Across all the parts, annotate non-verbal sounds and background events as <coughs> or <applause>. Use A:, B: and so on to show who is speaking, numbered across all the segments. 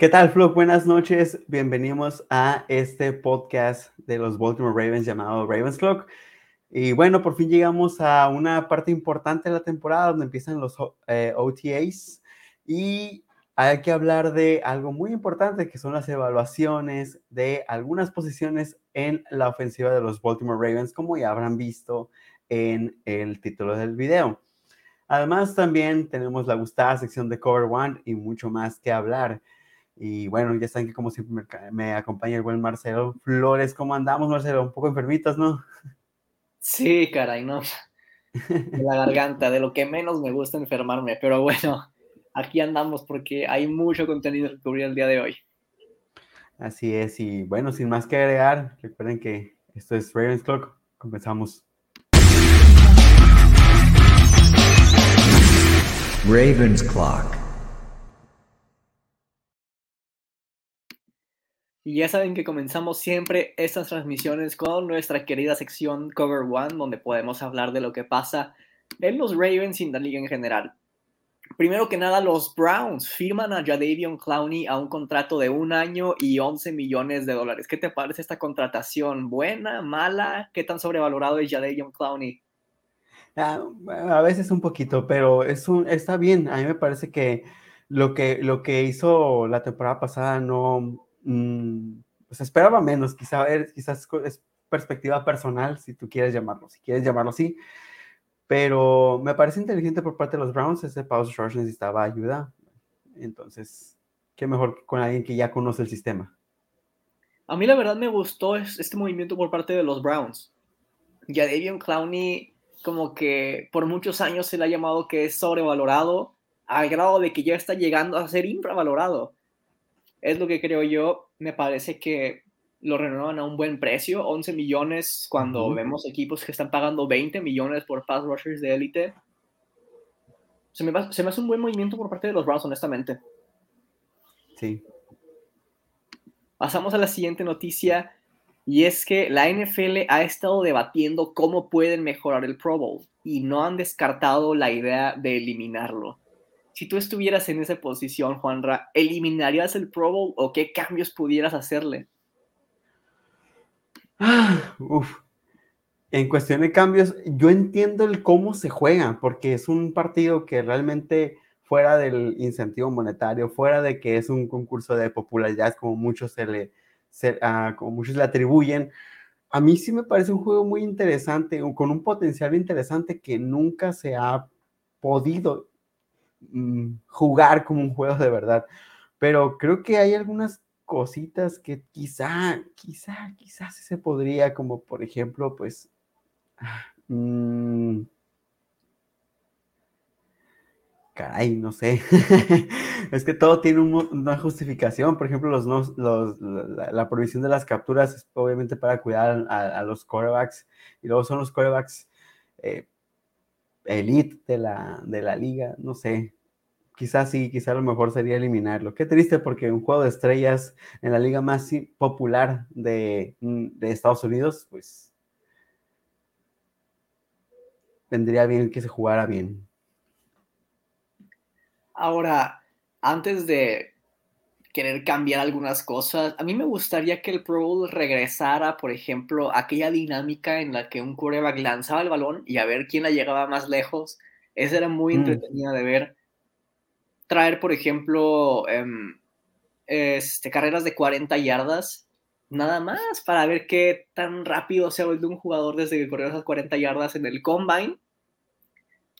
A: ¿Qué tal, Flo? Buenas noches. Bienvenidos a este podcast de los Baltimore Ravens llamado Ravens Clock. Y bueno, por fin llegamos a una parte importante de la temporada donde empiezan los eh, OTAs y hay que hablar de algo muy importante que son las evaluaciones de algunas posiciones en la ofensiva de los Baltimore Ravens, como ya habrán visto en el título del video. Además, también tenemos la gustada sección de Cover One y mucho más que hablar. Y bueno, ya saben que como siempre me, acompaña el buen Marcelo Flores. ¿Cómo andamos, Marcelo? Un poco enfermitos, ¿no?
B: Sí, caray, no. De la garganta, de lo que menos me gusta enfermarme. Pero bueno, aquí andamos porque hay mucho contenido que cubrir el día de hoy.
A: Así es, y bueno, sin más que agregar, recuerden que esto es Ravens Clock. Comenzamos.
B: Ravens Clock. Y ya saben que comenzamos siempre estas transmisiones con nuestra querida sección Cover One, donde podemos hablar de lo que pasa en los Ravens y en la liga en general. Primero que nada, los Browns firman a Jadavion Clowney a un contrato de un año y 11 millones de dólares. ¿Qué te parece esta contratación? ¿Buena? ¿Mala? ¿Qué tan sobrevalorado es Jadavion Clowney?
A: Ah, a veces un poquito, pero es un, está bien. A mí me parece que lo que, lo que hizo la temporada pasada no, Mm, pues esperaba menos, quizá, quizás es perspectiva personal, si tú quieres llamarlo, si quieres llamarlo así, pero me parece inteligente por parte de los Browns, ese pause rush necesitaba ayuda, entonces, qué mejor con alguien que ya conoce el sistema.
B: A mí la verdad me gustó este movimiento por parte de los Browns. Ya Davion Clowney, como que por muchos años se le ha llamado que es sobrevalorado, al grado de que ya está llegando a ser infravalorado es lo que creo yo. Me parece que lo renuevan a un buen precio, 11 millones, cuando vemos equipos que están pagando 20 millones por pass rushers de élite. Se me, se me hace un buen movimiento por parte de los Browns, honestamente.
A: Sí.
B: Pasamos a la siguiente noticia, y es que la NFL ha estado debatiendo cómo pueden mejorar el Pro Bowl, y no han descartado la idea de eliminarlo si tú estuvieras en esa posición, Juanra, ¿eliminarías el Pro Bowl o qué cambios pudieras hacerle? <sighs>
A: En cuestión de cambios, yo entiendo el cómo se juega, porque es un partido que realmente fuera del incentivo monetario, fuera de que es un concurso de popularidad como muchos se le, ah, como muchos le atribuyen, a mí sí me parece un juego muy interesante, con un potencial interesante que nunca se ha podido jugar como un juego de verdad. Pero creo que hay algunas cositas que quizá, quizá, quizás se podría, como por ejemplo, pues, mm, caray, no sé. <laughs> es que todo tiene una justificación. Por ejemplo, los, los la, provisión de las capturas es obviamente para cuidar a, los corebacks y luego son los corebacks eh, elite de la, de la liga, no sé. Quizás sí, quizás lo mejor sería eliminarlo. Qué triste porque un juego de estrellas en la liga más popular de, mm, de Estados Unidos, pues vendría bien que se jugara bien.
B: Ahora, antes de querer cambiar algunas cosas, a mí me gustaría que el Pro Bowl regresara, por ejemplo, aquella dinámica en la que un quarterback lanzaba el balón y a ver quién la llegaba más lejos. Esa era muy mm. entretenida de ver. Traer, por ejemplo, em, este, carreras de 40 yardas, nada más, para ver qué tan rápido se ha vuelto un jugador desde que corrió esas 40 yardas en el combine.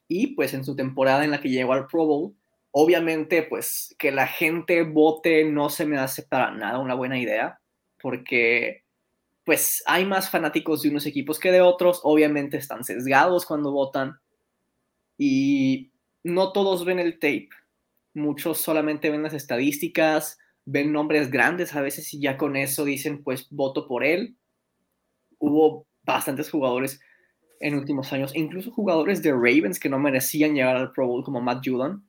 B: Y pues en su temporada en la que llegó al Pro Bowl, Obviamente, pues que la gente vote no se me hace para nada una buena idea, porque pues hay más fanáticos de unos equipos que de otros, obviamente están sesgados cuando votan y no todos ven el tape, muchos solamente ven las estadísticas, ven nombres grandes a veces y ya con eso dicen pues voto por él. Hubo bastantes jugadores en últimos años, incluso jugadores de Ravens que no merecían llegar al Pro Bowl como Matt Judon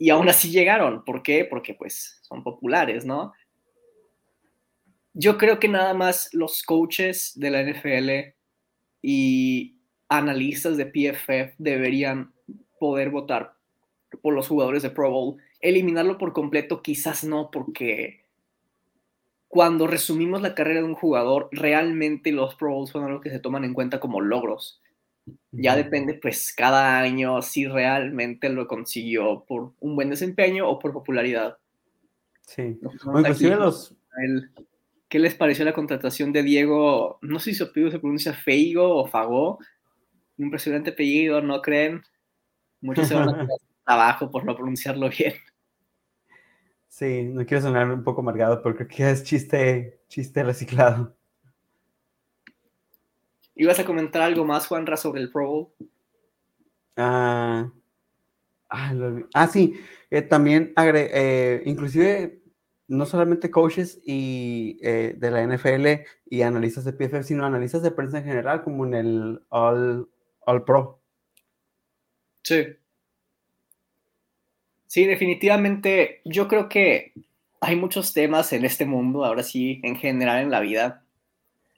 B: y aún así llegaron. ¿Por qué? Porque pues son populares, ¿no? Yo creo que nada más los coaches de la NFL y analistas de PFF deberían poder votar por los jugadores de Pro Bowl eliminarlo por completo, quizás no, porque cuando resumimos la carrera de un jugador, realmente los Pro Bowls son algo que se toman en cuenta como logros. Ya depende, pues, cada año si realmente lo consiguió por un buen desempeño o por popularidad.
A: Sí. inclusive los...
B: ¿Qué les pareció la contratación de Diego? No sé si su apellido se pronuncia Feigo o Fago. Impresionante apellido, ¿no creen? Muchos se van a <laughs> abajo por no pronunciarlo bien.
A: Sí, no quiero sonar un poco amargado, pero creo que es chiste, chiste reciclado.
B: ¿Ibas a comentar algo más, Juanra, sobre el Pro Bowl?
A: Ah, ah, ah sí, eh, también eh, inclusive no solamente coaches y, eh, de la NFL y analistas de PFF, sino analistas de prensa en general, como en el All, All Pro.
B: Sí. Sí, definitivamente. Yo creo que hay muchos temas en este mundo, ahora sí, en general en la vida,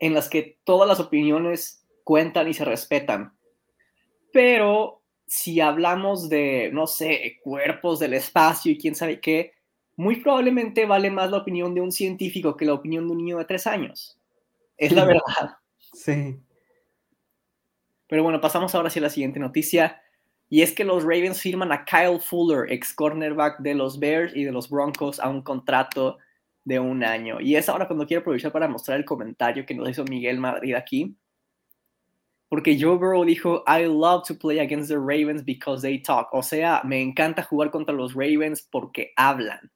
B: en las que todas las opiniones cuentan y se respetan. Pero si hablamos de, no sé, cuerpos del espacio y quién sabe qué, muy probablemente vale más la opinión de un científico que la opinión de un niño de tres años. Es la verdad.
A: Sí.
B: Pero bueno, pasamos ahora hacia la siguiente noticia. Y es que los Ravens firman a Kyle Fuller, ex cornerback de los Bears y de los Broncos, a un contrato de un año. Y es ahora cuando quiero aprovechar para mostrar el comentario que nos hizo Miguel Madrid aquí. Porque Joe Burrow dijo, I love to play against the Ravens because they talk. O sea, me encanta jugar contra los Ravens porque hablan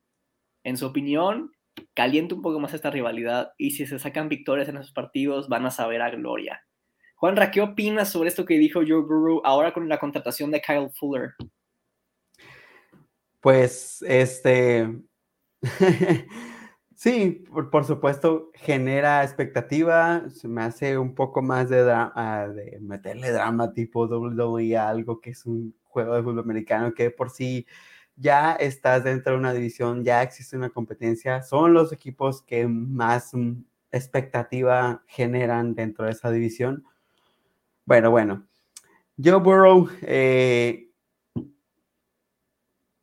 B: en su opinión, calienta un poco más esta rivalidad y si se sacan victorias en esos partidos van a saber a gloria. Juanra, ¿qué opinas sobre esto que dijo Joe Guru ahora con la contratación de Kyle Fuller?
A: Pues, este, <laughs> sí, por, supuesto, genera expectativa, se me hace un poco más de, ah, de meterle drama tipo WWE a algo que es un juego de fútbol americano que por sí ya estás dentro de una división, ya existe una competencia, son los equipos que más mm, expectativa generan dentro de esa división. Bueno, bueno. Joe Burrow, eh,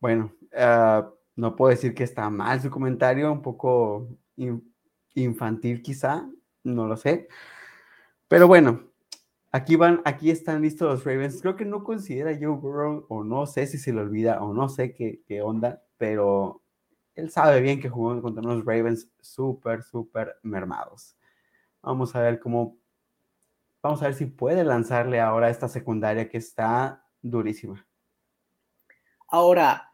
A: bueno, ah, no puedo decir que está mal su comentario, un poco infantil quizá, no lo sé. Pero bueno, Aquí van, aquí están listos los Ravens. Creo que no considera Joe Burrow, o no sé si se le olvida, o no sé qué, qué onda, pero él sabe bien que jugó contra unos Ravens súper, súper mermados. Vamos a ver cómo, vamos a ver si puede lanzarle ahora esta secundaria que está durísima.
B: Ahora,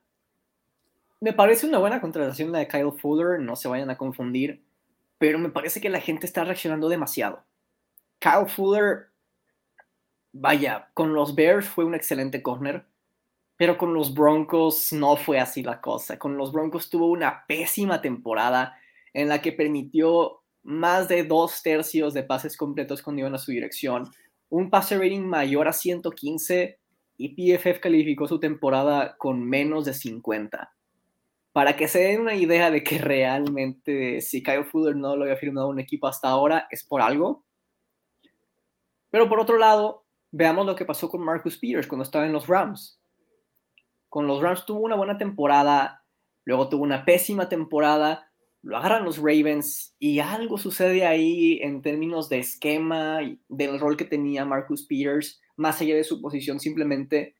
B: me parece una buena contratación la de Kyle Fuller, no se vayan a confundir, pero me parece que la gente está reaccionando demasiado. Kyle Fuller vaya, con los Bears fue un excelente corner, pero con los Broncos no fue así la cosa. Con los Broncos tuvo una pésima temporada en la que permitió más de dos tercios de pases completos cuando iban a su dirección, un pase rating mayor a 115 y PFF calificó su temporada con menos de 50. Para que se den una idea de que realmente si Kyle Fuller no lo había firmado un equipo hasta ahora es por algo. Pero por otro lado, Veamos lo que pasó con Marcus Peters cuando estaba en los Rams. Con los Rams tuvo una buena temporada, luego tuvo una pésima temporada, lo agarran los Ravens y algo sucede ahí en términos de esquema, y del rol que tenía Marcus Peters, más allá de su posición simplemente,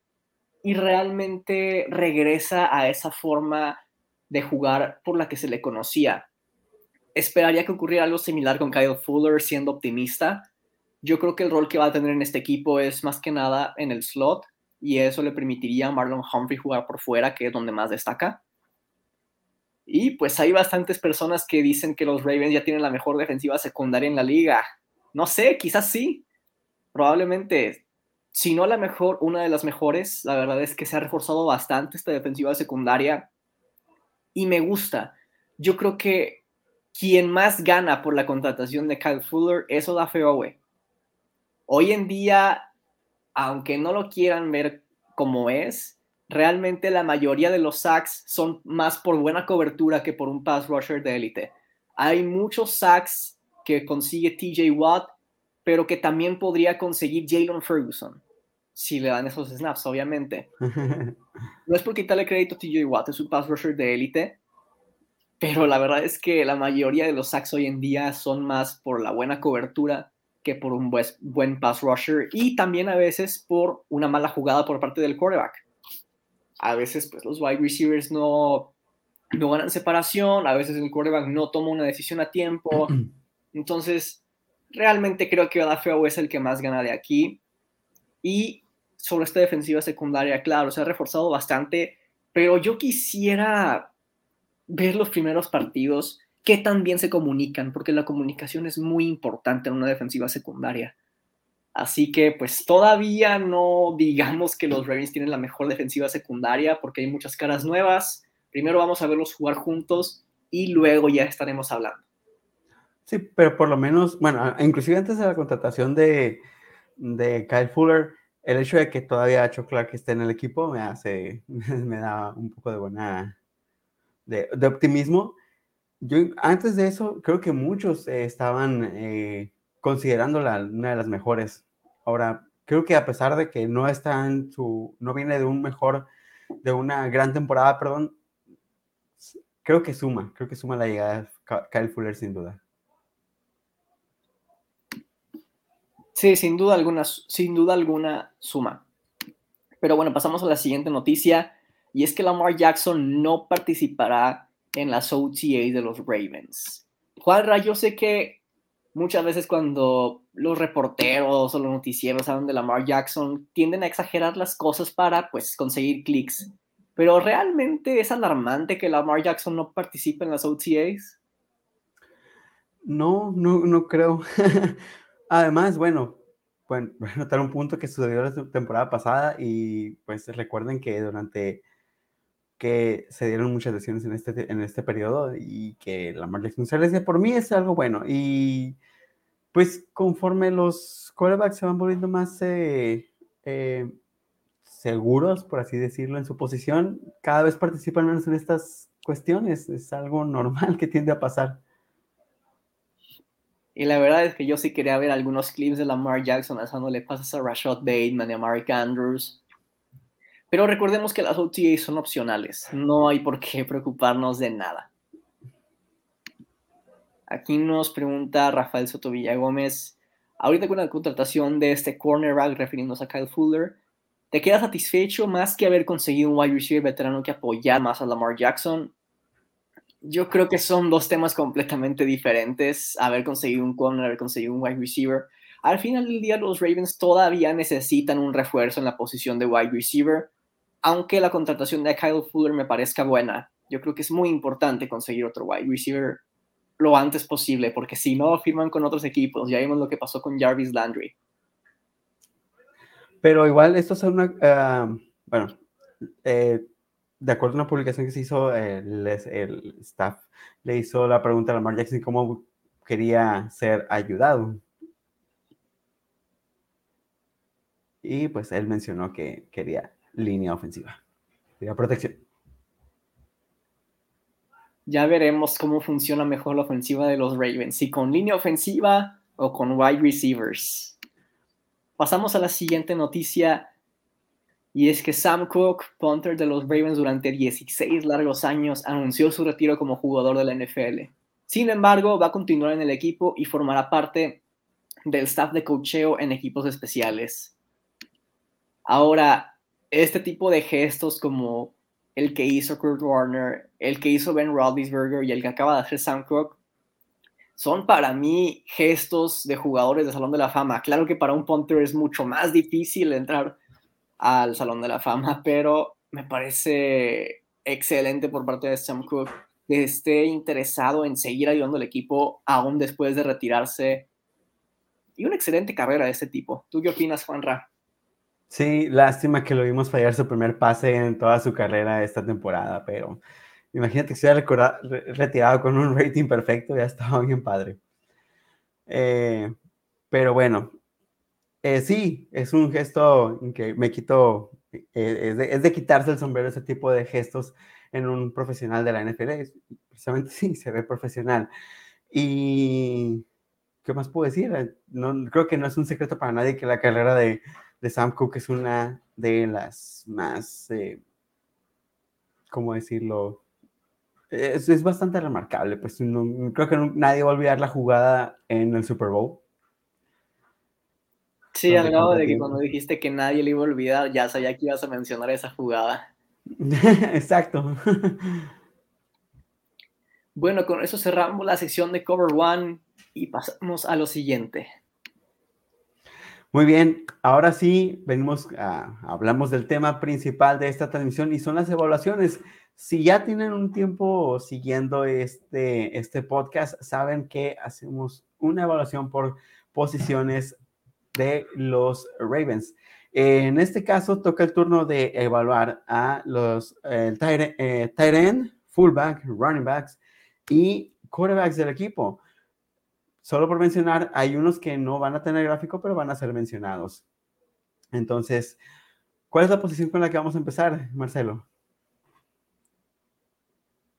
B: y realmente regresa a esa forma de jugar por la que se le conocía. Esperaría que ocurriera algo similar con Kyle Fuller, siendo optimista, yo creo que el rol que va a tener en este equipo es más que nada en el slot y eso le permitiría a Marlon Humphrey jugar por fuera, que es donde más destaca. Y pues hay bastantes personas que dicen que los Ravens ya tienen la mejor defensiva secundaria en la liga. No sé, quizás sí. Probablemente, si no la mejor, una de las mejores. La verdad es que se ha reforzado bastante esta defensiva secundaria y me gusta. Yo creo que quien más gana por la contratación de Kyle Fuller es Oda Owe. Hoy en día, aunque no lo quieran ver como es, realmente la mayoría de los sacks son más por buena cobertura que por un pass rusher de élite. Hay muchos sacks que consigue TJ Watt, pero que también podría conseguir Jalen Ferguson. Si le dan esos snaps, obviamente. <laughs> No es por quitarle crédito a TJ Watt, es un pass rusher de élite, pero la verdad es que la mayoría de los sacks hoy en día son más por la buena cobertura que por un buen pass rusher y también a veces por una mala jugada por parte del quarterback. A veces pues los wide receivers no, no ganan separación, a veces el quarterback no toma una decisión a tiempo. <clears throat> Entonces, realmente creo que Odafeo es el que más gana de aquí. Y sobre esta defensiva secundaria, claro, se ha reforzado bastante, pero yo quisiera ver los primeros partidos, qué tan bien se comunican, porque la comunicación es muy importante en una defensiva secundaria. Así que pues todavía no digamos que los Ravens tienen la mejor defensiva secundaria porque hay muchas caras nuevas. Primero vamos a verlos jugar juntos y luego ya estaremos hablando.
A: Sí, pero por lo menos, bueno, inclusive antes de la contratación de, de Kyle Fuller, el hecho de que todavía Chuck Clark esté en el equipo me hace, <laughs> me da un poco de buena, de, de optimismo. Yo antes de eso, creo que muchos eh, estaban eh, considerándola una de las mejores. Ahora, creo que a pesar de que no está en su, no viene de un mejor, de una gran temporada, perdón, creo que suma, creo que suma la llegada de Kyle Fuller sin duda.
B: Sí, sin duda alguna, sin duda alguna suma. Pero bueno, pasamos a la siguiente noticia y es que Lamar Jackson no participará en las OTA de los Ravens. Juanra, yo sé que muchas veces cuando los reporteros o los noticieros hablan de Lamar Jackson tienden a exagerar las cosas para pues conseguir clics. Pero realmente es alarmante que Lamar Jackson no participe en las OTAs.
A: No, no, no creo. <laughs> Además, bueno, bueno, <laughs> voy a notar un punto que sucedió la temporada pasada y pues recuerden que durante que se dieron muchas lesiones en este, en este periodo y que la se decía por mí es algo bueno. Y pues conforme los quarterbacks se van volviendo más eh, eh, seguros, por así decirlo, en su posición, cada vez participan menos en estas cuestiones. Es algo normal que tiende a pasar.
B: Y la verdad es que yo sí quería ver algunos clips de Lamar Jackson haciéndole pasas a Rashad Bateman y a Mark Andrews. Pero recordemos que las OTAs son opcionales. No hay por qué <laughs> preocuparnos de nada. Aquí nos pregunta Rafael Soto Gómez. Ahorita con la contratación de este cornerback, refiriéndose a Kyle Fuller, ¿te queda satisfecho más que haber conseguido un wide receiver veterano que apoyar más a Lamar Jackson? Yo creo que son dos temas completamente diferentes. Haber conseguido un corner, haber conseguido un wide receiver. Al final del día, los Ravens todavía necesitan un refuerzo en la posición de wide receiver, aunque la contratación de Kyle Fuller me parezca buena. Yo creo que es muy importante conseguir otro wide receiver lo antes posible, porque si no firman con otros equipos, ya vimos lo que pasó con Jarvis Landry.
A: Pero igual, esto es una. Uh, bueno, eh, de acuerdo a una publicación que se hizo, el, el staff le hizo la pregunta a Lamar Jackson cómo quería ser ayudado. Y pues él mencionó que quería línea ofensiva, quería protección.
B: Ya veremos cómo funciona mejor la ofensiva de los Ravens, si con línea ofensiva o con wide receivers. Pasamos a la siguiente noticia y es que Sam Cook, punter de los Ravens durante 16 largos años, anunció su retiro como jugador de la NFL. Sin embargo, va a continuar en el equipo y formará parte del staff de cocheo en equipos especiales. Ahora, este tipo de gestos como el que hizo Kurt Warner, el que hizo Ben Roethlisberger y el que acaba de hacer Sam Cook, son para mí gestos de jugadores de Salón de la Fama. Claro que para un punter es mucho más difícil entrar al Salón de la Fama, <laughs> pero me parece excelente por parte de Sam Cook que esté interesado en seguir ayudando al equipo aún después de retirarse. Y una excelente carrera de este tipo. ¿Tú qué opinas, Juanra?
A: Sí, lástima que lo vimos fallar su primer pase en toda su carrera esta temporada, pero imagínate que se hubiera retirado con un rating perfecto, ya estaba bien padre. Eh, pero bueno, eh, sí, es un gesto que me quito, eh, es, de, quitarse el sombrero ese tipo de gestos en un profesional de la NFL. precisamente <laughs> sí, se ve profesional. Y, ¿qué más puedo decir? No, creo que no es un secreto para nadie que la carrera de, de Sam Cook es una de las más, eh, ¿cómo decirlo? Es, bastante remarcable, pues creo que nadie va a olvidar la jugada en el Super Bowl.
B: Sí, al lado de que cuando dijiste que nadie le iba a olvidar, ya sabía que ibas a mencionar esa jugada. <laughs>
A: Exacto.
B: Bueno, con eso cerramos la sección de Cover One y pasamos a lo siguiente.
A: Muy bien, ahora sí, venimos a, hablamos del tema principal de esta transmisión y son las evaluaciones. Si ya tienen un tiempo siguiendo este, este podcast, saben que hacemos una evaluación por posiciones de los Ravens. En este caso, toca el turno de evaluar a los el tight, eh, end, fullback, running backs y quarterbacks del equipo. Solo por mencionar, hay unos que no van a tener gráfico, pero van a ser mencionados. Entonces, ¿cuál es la posición con la que vamos a empezar, Marcelo?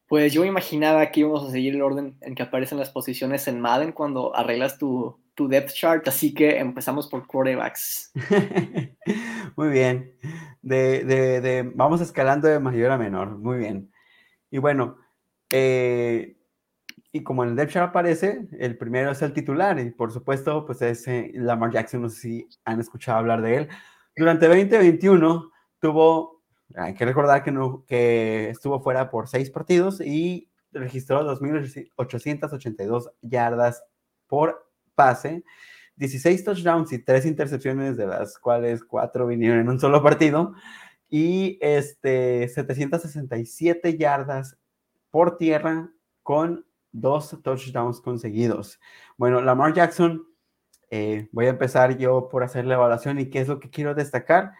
B: Pues yo imaginaba que íbamos a seguir el orden en que aparecen las posiciones en Madden cuando arreglas tu, tu depth chart, así que empezamos por quarterbacks. <laughs>
A: Muy bien. De, de, de, vamos escalando de mayor a menor. Muy bien. Y bueno, eh, y como en el depth chart aparece, el primero es el titular, y por supuesto, pues es eh, Lamar Jackson, no sé si han escuchado hablar de él. Durante 2021 tuvo, hay que recordar que, no, que estuvo fuera por seis partidos y registró 2.882 yardas por pase, 16 touchdowns y 3 intercepciones, de las cuales 4 vinieron en un solo partido, y este, 767 yardas por tierra con dos touchdowns conseguidos. Bueno, Lamar Jackson, eh, voy a empezar yo por hacer la evaluación y qué es lo que quiero destacar.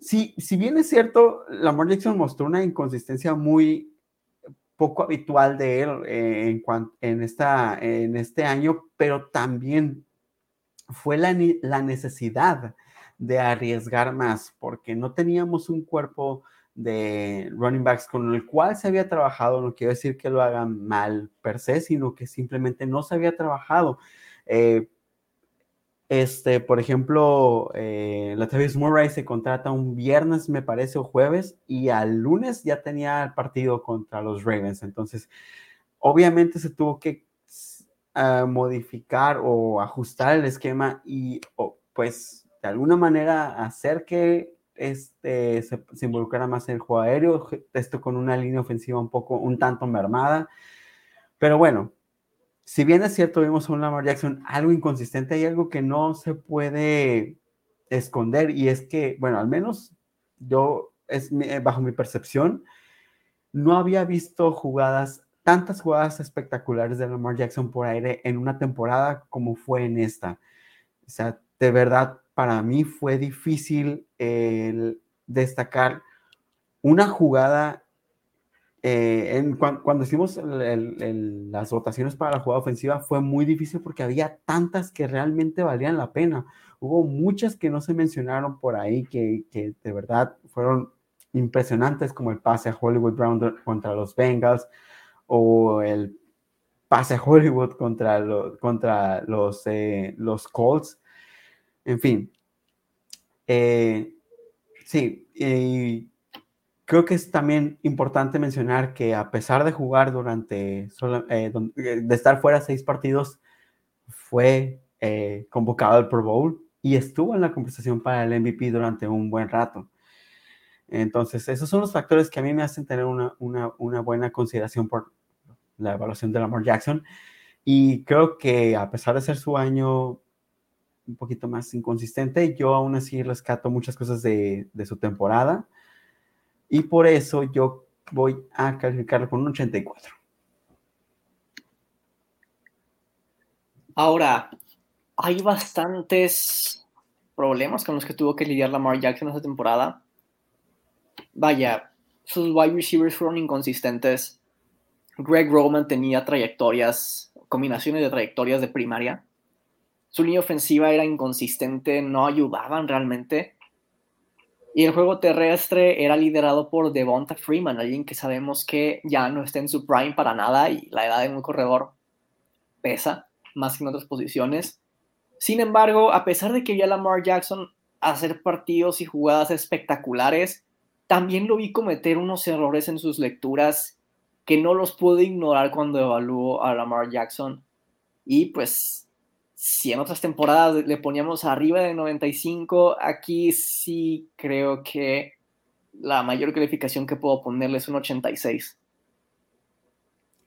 A: Si, si bien es cierto, Lamar Jackson mostró una inconsistencia muy poco habitual de él eh, en, esta, en este año, pero también fue la, la, necesidad de arriesgar más, porque no teníamos un cuerpo de running backs con el cual se había trabajado, no quiero decir que lo hagan mal per se, sino que simplemente no se había trabajado. Eh, este, por ejemplo, eh, Latavius Murray se contrata un viernes, me parece, o jueves, y al lunes ya tenía el partido contra los Ravens. Entonces, obviamente se tuvo que ah, modificar o ajustar el esquema y, pues, de alguna manera hacer que este, se, se, involucrara más en el juego aéreo, esto con una línea ofensiva un poco, un tanto mermada. Pero bueno, si bien es cierto, vimos a un Lamar Jackson algo inconsistente, hay algo que no se puede esconder y es que, bueno, al menos yo, es eh, bajo mi percepción, no había visto jugadas, tantas jugadas espectaculares de Lamar Jackson por aire en una temporada como fue en esta. O sea, de verdad, para mí fue difícil el destacar una jugada eh, en, cuando, hicimos las votaciones para la jugada ofensiva fue muy difícil porque había tantas que realmente valían la pena. Hubo muchas que no se mencionaron por ahí que, de verdad fueron impresionantes, como el pase a Hollywood Brown contra los Bengals o el pase a Hollywood contra, contra los, eh, los Colts. En fin. Eh, sí, y Creo que es también importante mencionar que a pesar de jugar durante, eh, eh, de estar fuera seis partidos, fue eh, convocado al Pro Bowl y estuvo en la conversación para el MVP durante un buen rato. Entonces, esos son los factores que a mí me hacen tener una, una, una buena consideración por la evaluación de Lamar Jackson. Y creo que a pesar de ser su año un poquito más inconsistente, yo aún así rescato muchas cosas de, de su temporada y por eso yo voy a calificarlo con un 84.
B: Ahora, hay bastantes problemas con los que tuvo que lidiar Lamar Jackson esta temporada. Vaya, sus wide receivers fueron inconsistentes. Greg Roman tenía trayectorias, combinaciones de trayectorias de primaria. Su línea ofensiva era inconsistente, no ayudaban realmente. Y el juego terrestre era liderado por Devonta Freeman, alguien que sabemos que ya no está en su prime para nada y la edad de un corredor pesa más que en otras posiciones. Sin embargo, a pesar de que ya Lamar Jackson hacer partidos y jugadas espectaculares, también lo vi cometer unos errores en sus lecturas que no los pude ignorar cuando evalúo a Lamar Jackson. Y pues, si en otras temporadas le poníamos arriba de 95, aquí sí creo que la mayor calificación que puedo ponerle es un 86.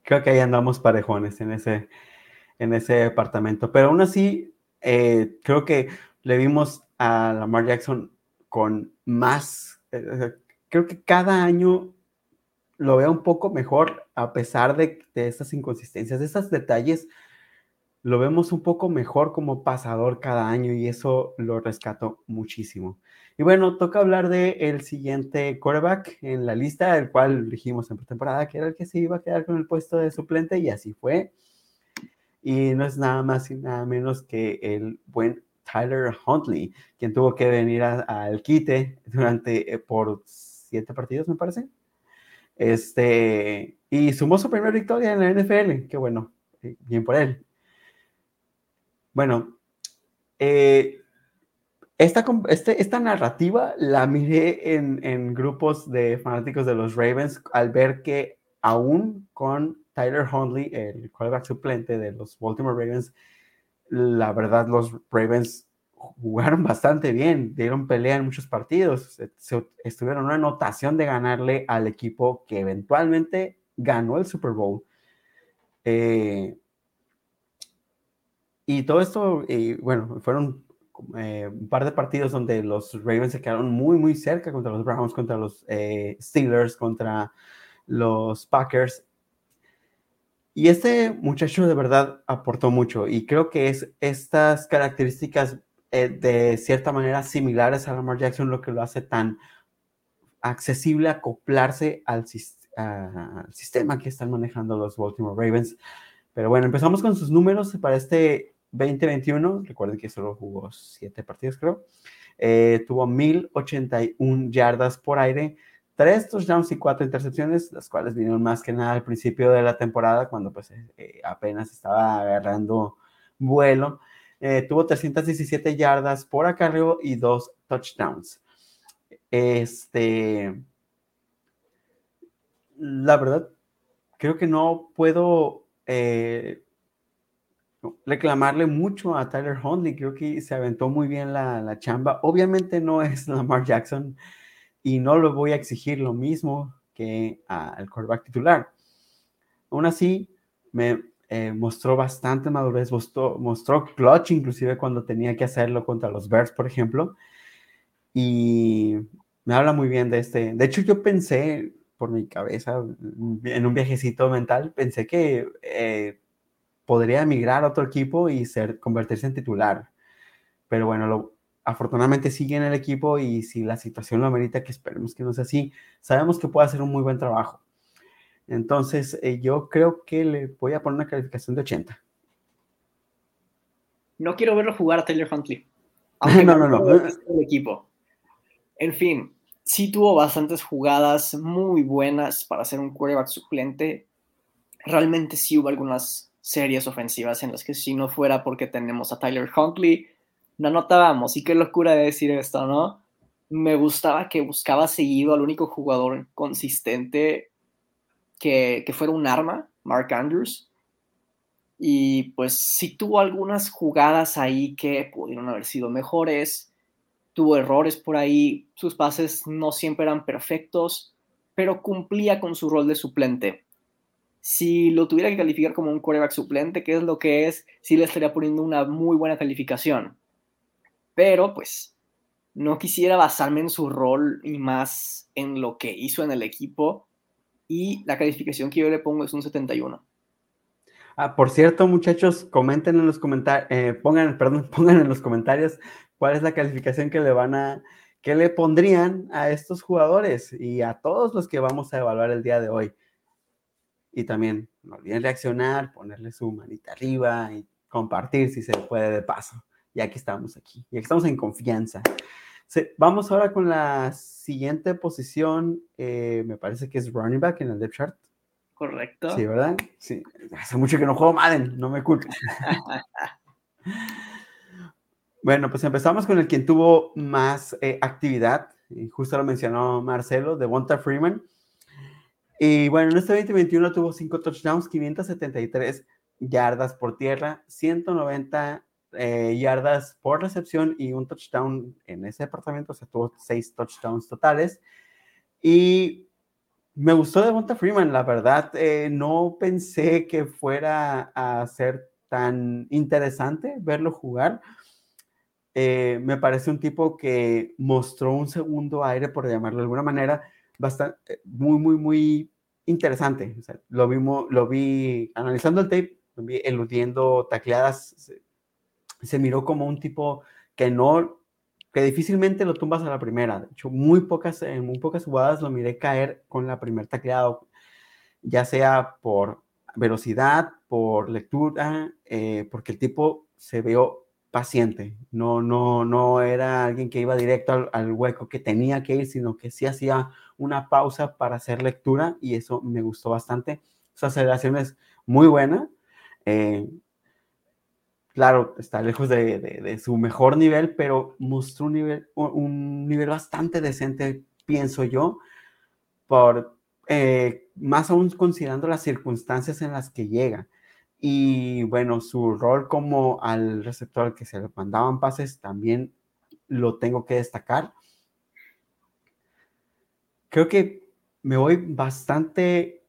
A: Creo que ahí andamos parejones en ese, en ese departamento. Pero aún así, eh, creo que le vimos a Lamar Jackson con más. Eh, creo que cada año lo veo un poco mejor, a pesar de, de estas inconsistencias, de estos detalles. Lo vemos un poco mejor como pasador cada año y eso lo rescato muchísimo. Y bueno, toca hablar de el siguiente quarterback en la lista, el cual dijimos en pretemporada que era el que se iba a quedar con el puesto de suplente y así fue. Y no es nada más y nada menos que el buen Tyler Huntley, quien tuvo que venir al quite durante eh, por siete partidos, me parece. Este, y sumó su primera victoria en la NFL. Qué bueno, eh, bien por él. Bueno, eh, esta, este, esta narrativa la miré en, en, grupos de fanáticos de los Ravens al ver que aún con Tyler Huntley, el quarterback suplente de los Baltimore Ravens, la verdad los Ravens jugaron bastante bien, dieron pelea en muchos partidos, estuvieron en una anotación de ganarle al equipo que eventualmente ganó el Super Bowl. Eh, y todo esto, y bueno, fueron eh, un par de partidos donde los Ravens se quedaron muy, muy cerca contra los Browns, contra los eh, Steelers, contra los Packers. Y este muchacho de verdad aportó mucho y creo que es estas características eh, de cierta manera similares a Lamar Jackson lo que lo hace tan accesible acoplarse al, al sistema que están manejando los Baltimore Ravens. Pero bueno, empezamos con sus números para este 2021, recuerden que solo jugó siete partidos, creo. Eh, tuvo 1081 yardas por aire, tres touchdowns y cuatro intercepciones, las cuales vinieron más que nada al principio de la temporada, cuando pues eh, apenas estaba agarrando vuelo. Eh, tuvo 317 yardas por acarreo y dos touchdowns. Este, la verdad, creo que no puedo reclamarle mucho a Tyler Huntley. Creo que se aventó muy bien la, la, chamba. Obviamente no es <laughs> Lamar Jackson y no lo voy a exigir lo mismo que al quarterback titular. Aún así, me eh, mostró bastante madurez, mostró, mostró clutch inclusive cuando tenía que hacerlo contra los Bears, por ejemplo. Y me habla muy bien de este. De hecho, yo pensé por mi cabeza, en un viajecito mental, pensé que eh, podría emigrar a otro equipo y ser, convertirse en titular. Pero bueno, lo, afortunadamente sigue en el equipo y si la situación lo amerita, que esperemos que no sea así, sabemos que puede hacer un muy buen trabajo. Entonces, eh, yo creo que le voy a poner una calificación de 80.
B: No quiero verlo jugar a Taylor Huntley. <laughs>
A: no, no, no.
B: El equipo. En fin, sí tuvo bastantes jugadas muy buenas para ser un quarterback suplente. Realmente sí hubo algunas series ofensivas en las que si no fuera porque tenemos a Tyler Huntley, no notábamos. Y qué locura de decir esto, ¿no? Me gustaba que buscaba seguido al único jugador consistente que, que fuera un arma, Mark Andrews. Y pues sí tuvo algunas jugadas ahí que pudieron haber sido mejores, tuvo errores por ahí, sus pases no siempre eran perfectos, pero cumplía con su rol de suplente si lo tuviera que calificar como un quarterback suplente, que es lo que es, sí le estaría poniendo una muy buena calificación. Pero pues no quisiera basarme en su rol y más en lo que hizo en el equipo. Y la calificación que yo le pongo es un 71.
A: Ah, por cierto, muchachos, comenten en los comentarios, eh, pongan, perdón, <laughs> pongan en los comentarios cuál es la calificación que le van a, que le pondrían a estos jugadores y a todos los que vamos a evaluar el día de hoy. Y también no olviden reaccionar, ponerle su manita arriba y compartir si se puede de paso. Ya que estamos aquí, ya que estamos en confianza. vamos ahora con la siguiente posición. Eh, me parece que es running back en el depth chart.
B: Correcto.
A: Sí, ¿verdad? Sí. Hace mucho que no juego Madden, no me culpo. <laughs> Bueno, pues empezamos con el quien tuvo más eh, actividad, y justo lo mencionó Marcelo, de Bonta Freeman. Y bueno, en este 2021 tuvo 5 touchdowns, 573 yardas por tierra, 190 eh, yardas por recepción y un touchdown en ese departamento, o sea, tuvo 6 touchdowns totales. Y me gustó de Bonta Freeman, la verdad, eh, no pensé que fuera a ser tan interesante verlo jugar. Eh, me parece un tipo que mostró un segundo aire, por llamarlo de alguna manera, bastante, eh, muy, muy, muy interesante. lo, vimos, lo vi analizando el tape, lo vi eludiendo tacleadas. Se, se, miró como un tipo que no, que difícilmente lo tumbas a la primera. De hecho, muy pocas, en muy pocas jugadas lo miré caer con la primera tacleada, ya sea por velocidad, por lectura, eh, porque el tipo se vio paciente, no, no, no era alguien que iba directo al, hueco que tenía que ir, sino que sí hacía una pausa para hacer lectura y eso me gustó bastante. Su aceleración es muy buena. Eh, claro, está lejos de, su mejor nivel, pero mostró un nivel, un nivel bastante decente, pienso yo, por, eh, más aún considerando las circunstancias en las que llega. Y bueno, su rol como al receptor al que se le mandaban pases también lo tengo que destacar. Creo que me voy bastante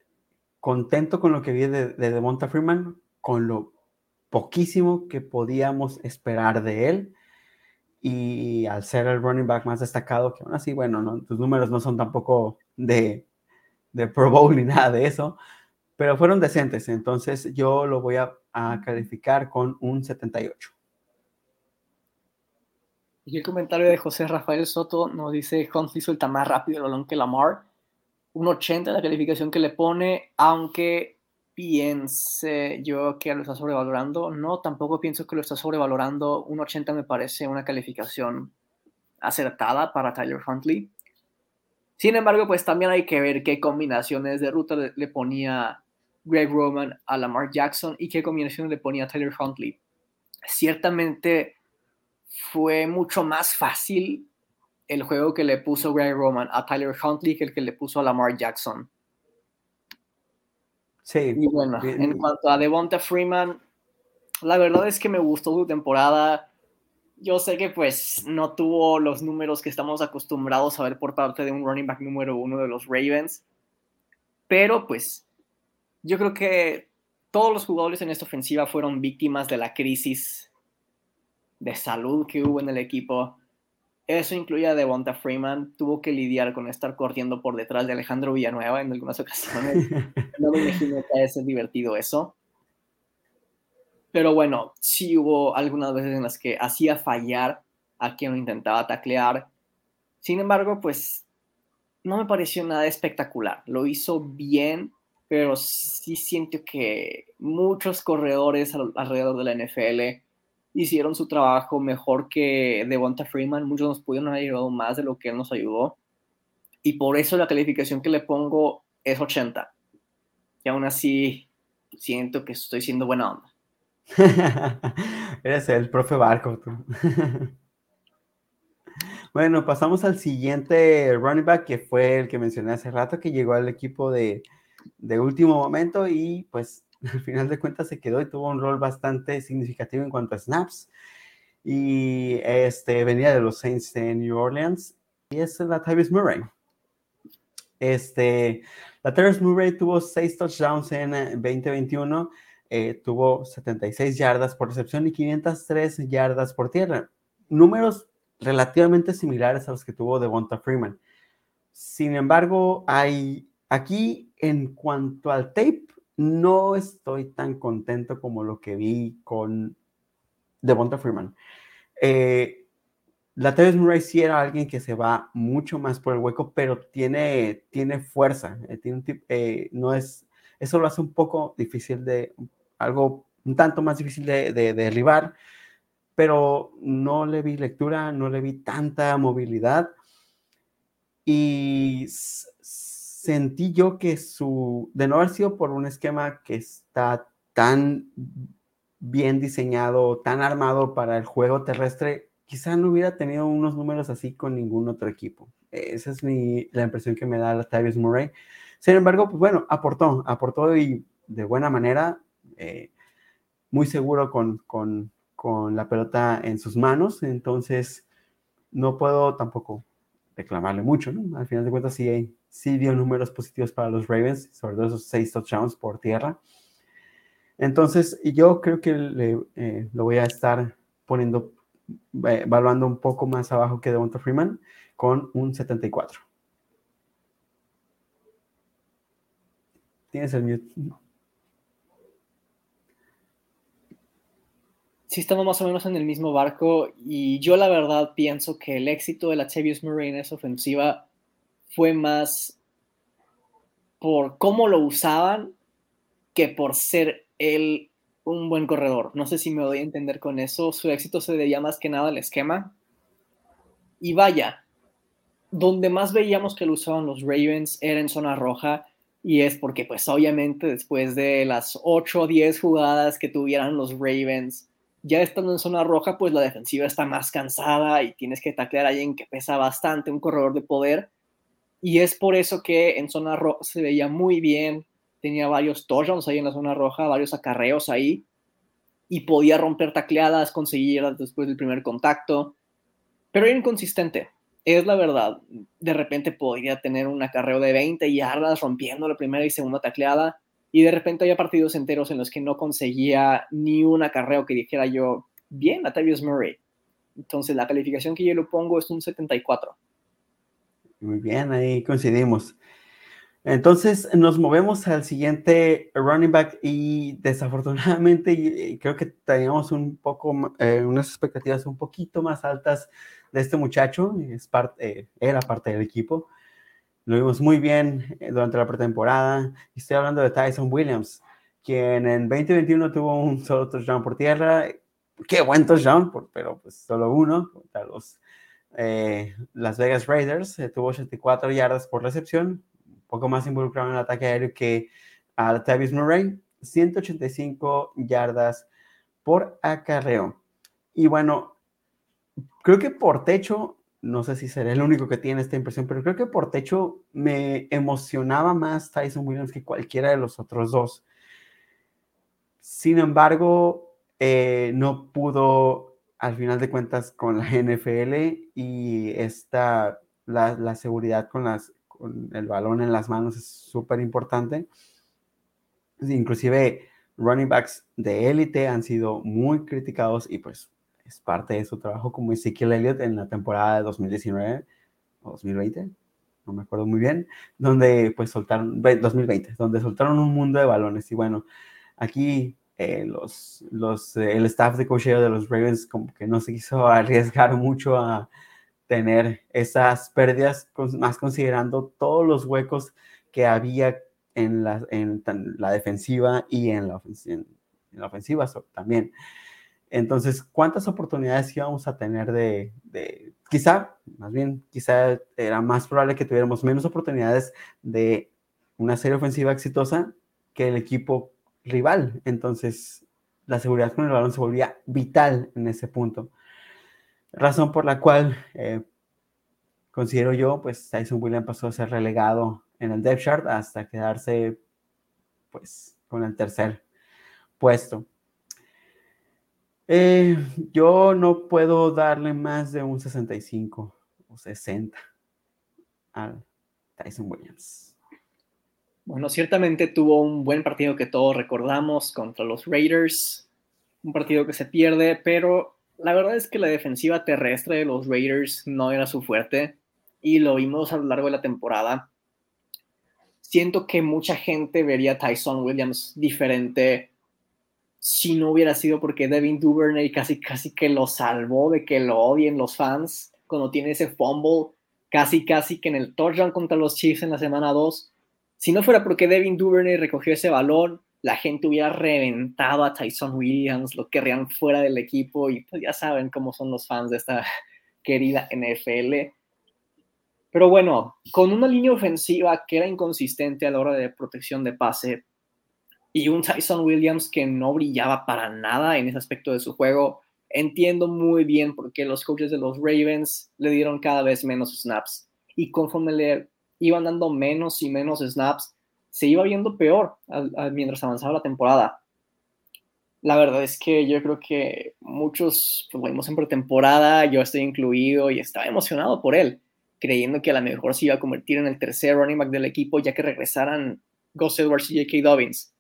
A: contento con lo que vi de, de Devonta Freeman, con lo poquísimo que podíamos esperar de él. Y al ser el running back más destacado, que aún así, bueno, ¿no? tus números no son tampoco de, de Pro Bowl ni nada de eso, pero fueron decentes, entonces yo lo voy a, calificar con un 78.
B: Y el comentario de José Rafael Soto nos dice, Huntley suelta más rápido el balón que Lamar. Un 80 la calificación que le pone, aunque piense yo que lo está sobrevalorando. No, tampoco pienso que lo está sobrevalorando. Un 80 me parece una calificación acertada para Tyler Huntley. Sin embargo, pues también hay que ver qué combinaciones de ruta le ponía Greg Roman a Lamar Jackson y qué combinación le ponía a Tyler Huntley. Ciertamente fue mucho más fácil el juego que le puso Greg Roman a Tyler Huntley que el que le puso a Lamar Jackson. Sí. Y bueno, en cuanto a Devonta Freeman, la verdad es que me gustó su temporada. Yo sé que pues no tuvo los números que estamos acostumbrados a ver por parte de un running back número uno de los Ravens, pero pues yo creo que todos los jugadores en esta ofensiva fueron víctimas de la crisis de salud que hubo en el equipo. Eso incluye a Devonta Freeman. Tuvo que lidiar con estar corriendo por detrás de Alejandro Villanueva en algunas ocasiones. <laughs> No me imagino que haya sido divertido eso. Pero bueno, sí hubo algunas veces en las que hacía fallar a quien intentaba taclear. Sin embargo, pues no me pareció nada espectacular. Lo hizo bien pero sí siento que muchos corredores alrededor de la NFL hicieron su trabajo mejor que Devonta Freeman. Muchos nos pudieron haber ayudado más de lo que él nos ayudó. Y por eso la calificación que le pongo es 80. Y aún así siento que estoy siendo buena onda. <laughs>
A: Eres el profe Barco, <laughs> bueno, pasamos al siguiente running back, que fue el que mencioné hace rato, que llegó al equipo de, de último momento y pues <laughs> al final de cuentas se quedó y tuvo un rol bastante significativo en cuanto a snaps. Y este venía de los Saints de New Orleans y es la Tavis Murray. Este, la Tavis Murray tuvo seis touchdowns en 2021, eh, eh, tuvo 76 yardas por recepción y 503 yardas por tierra. Números relativamente similares a los que tuvo Devonta Freeman. Sin embargo, hay Aquí, en cuanto al tape, no estoy tan contento como lo que vi con Devonta Freeman. Eh, la Tavis Murray sí era alguien que se va mucho más por el hueco, pero tiene, tiene fuerza. Eh, tiene un eh, no es, eso lo hace un poco difícil de, algo un tanto más difícil de, de derribar, pero no le vi lectura, no le vi tanta movilidad. Y sentí yo que su, de no haber sido por un esquema que está tan bien diseñado, tan armado para el juego terrestre, quizá no hubiera tenido unos números así con ningún otro equipo. Esa es mi, la impresión que me da Latavius Murray. Sin embargo, pues bueno, aportó, aportó y de buena manera, eh, muy seguro con, con, con, la pelota en sus manos, entonces no puedo tampoco reclamarle mucho, ¿no? Al final de cuentas sí, sí dio números positivos para los Ravens, sobre todo esos seis touchdowns por tierra. Entonces, yo creo que eh, lo voy a estar poniendo, eh, evaluando un poco más abajo que Devonta Freeman con un 74. Tienes el mute.
B: Sí, estamos más o menos en el mismo barco y yo la verdad pienso que el éxito de la Chavius Murray en esa ofensiva fue más por cómo lo usaban que por ser él un buen corredor. No sé si me doy a entender con eso. Su éxito se debía más que nada al esquema. Y vaya, donde más veíamos que lo usaban los Ravens era en zona roja. Y es porque, pues obviamente, después de las 8 o 10 jugadas que tuvieran los Ravens, ya estando en zona roja, pues la defensiva está más cansada y tienes que taclear a alguien que pesa bastante, un corredor de poder. Y es por eso que en zona roja se veía muy bien tenía varios touchdowns ahí en la zona roja, varios acarreos ahí, y podía romper tacleadas, conseguir después del primer contacto, pero era inconsistente, es la verdad. De repente podía tener un acarreo de 20 yardas rompiendo la primera y segunda tacleada, y de repente había partidos enteros en los que no conseguía ni un acarreo que dijera yo, bien, Latavius Murray. Entonces la calificación que yo le pongo es un 74.
A: Muy bien, ahí coincidimos. Entonces nos movemos al siguiente running back y desafortunadamente creo que teníamos un poco, eh, unas expectativas un poquito más altas de este muchacho, es parte, eh, era parte del equipo. Lo vimos muy bien eh, durante la pretemporada. Estoy hablando de Tyson Williams, quien en 2021 tuvo un <laughs> solo touchdown por tierra. Qué buen touchdown, pero pues solo uno los Las Vegas Raiders. tuvo 84 yardas por recepción, poco más involucrado en el ataque aéreo que a Tavis Murray, 185 yardas por acarreo. Y bueno, creo que por techo, no sé si seré el único que tiene esta impresión, pero creo que por techo me emocionaba más Tyson Williams que cualquiera de los otros dos. Sin embargo, eh, no pudo, al final de cuentas, con la NFL y esta, la, la seguridad con las con el balón en las manos es súper importante. Inclusive running backs de élite han sido muy criticados y pues es parte de su trabajo como Ezekiel Elliott en la temporada de 2019 o 2020, no me acuerdo muy bien, donde pues soltaron, 2020, donde soltaron un mundo de balones y bueno, aquí eh, los, los, el staff de cocheo de los Ravens como que no se quiso <laughs> arriesgar mucho a, tener esas pérdidas, más considerando todos los huecos que había en la, en la defensiva y en la, en la ofensiva también. Entonces, ¿cuántas oportunidades íbamos a tener de, de, quizá, más bien, quizá era más probable que tuviéramos menos oportunidades de una serie ofensiva exitosa que el equipo rival? Entonces, la seguridad con el balón se volvía vital en ese punto. Razón por la cual eh, considero yo, pues Tyson Williams pasó a ser relegado en el depth chart hasta quedarse pues con el tercer puesto. Eh, yo no puedo darle más de un 65 o 60 a Tyson Williams.
B: Bueno, ciertamente tuvo un buen partido que todos recordamos contra los Raiders, un partido que se pierde, pero la verdad es que la defensiva terrestre de los Raiders no era su fuerte y lo vimos a lo largo de la temporada. Siento que mucha gente vería a Tyson Williams diferente si no hubiera sido porque Devin Duvernay casi casi que lo salvó de que lo odien los fans cuando tiene ese fumble, casi casi que en el touchdown contra los Chiefs en la semana 2. Si no fuera porque Devin Duvernay recogió ese balón, la gente hubiera reventado a Tyson Williams, lo querrían fuera del equipo y pues ya saben cómo son los fans de esta <laughs> querida NFL. Pero bueno, con una línea ofensiva que era inconsistente a la hora de protección de pase y un Tyson Williams que no brillaba para nada en ese aspecto de su juego, entiendo muy bien por qué los coaches de los Ravens le dieron cada vez menos snaps. Y conforme le iban dando menos y menos snaps, se iba viendo peor mientras avanzaba la temporada. La verdad es que yo creo que muchos lo vimos en pretemporada, yo estoy incluido y estaba emocionado por él, creyendo que a lo mejor se iba a convertir en el tercer running back del equipo ya que regresaran Gus Edwards y J.K. Dobbins.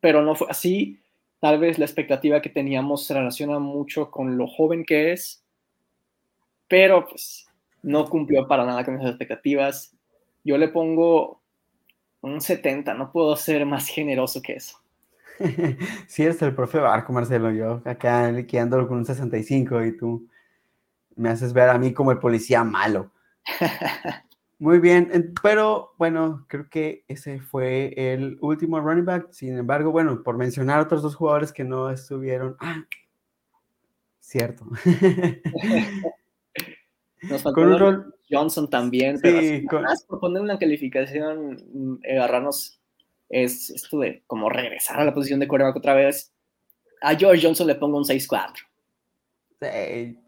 B: Pero no fue así. Tal vez la expectativa que teníamos se relaciona mucho con lo joven que es, pero pues no cumplió para nada con esas expectativas. Yo le pongo un 70, no puedo ser más generoso que eso. <laughs>
A: sí, es el profe Barco, Marcelo. Yo acá liquidándolo con un 65 y tú me haces ver a mí como el policía malo. <laughs> Muy bien, pero bueno, creo que ese fue el último running back. Sin embargo, bueno, por mencionar otros dos jugadores que no estuvieron. Ah, cierto. <laughs>
B: Nos faltó Johnson también, pero por poner una calificación, mm, agarrarnos es esto de como regresar a la posición de quarterback otra vez. A George Johnson le pongo un 6-4.
A: Sí,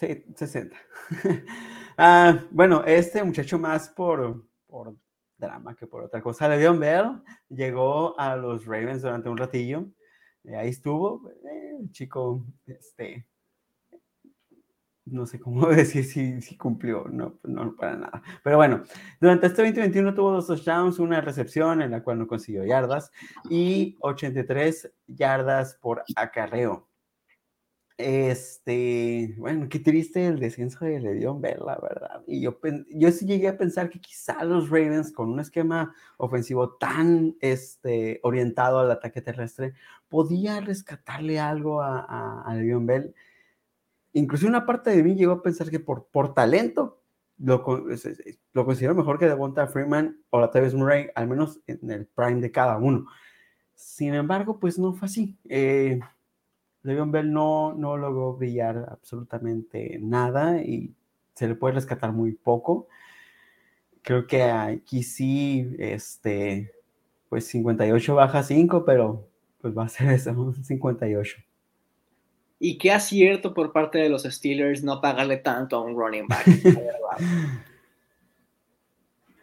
A: sí, 60. <laughs> ah, bueno, este muchacho más por, por drama que por otra cosa. Le'Veon Bell llegó a los Ravens durante un ratillo. ahí estuvo, eh, chico, este, no sé cómo <laughs> decir si, cumplió, no, no para nada. Pero bueno, durante este 2021 tuvo dos touchdowns, una recepción en la cual no consiguió yardas y 83 yardas por acarreo. Este, bueno, qué triste el descenso de Le'Veon Bell, la verdad. Y yo, yo sí llegué a pensar que quizá los Ravens, con un esquema ofensivo tan este, orientado al ataque terrestre, podía rescatarle algo a, a, Le'Veon Bell incluso una parte de mí llegó a pensar que por, por talento lo, lo considero mejor que Devonta Freeman o la Tavis Murray, al menos en el prime de cada uno. Sin embargo, pues no fue así. Eh, Le'Veon Bell no, no logró brillar absolutamente nada y se le puede rescatar muy poco. Creo que aquí sí, este, pues 58 baja 5, pero pues va a ser eso, <laughs> 58.
B: Y qué acierto por parte de los Steelers no pagarle tanto a un running back. <laughs>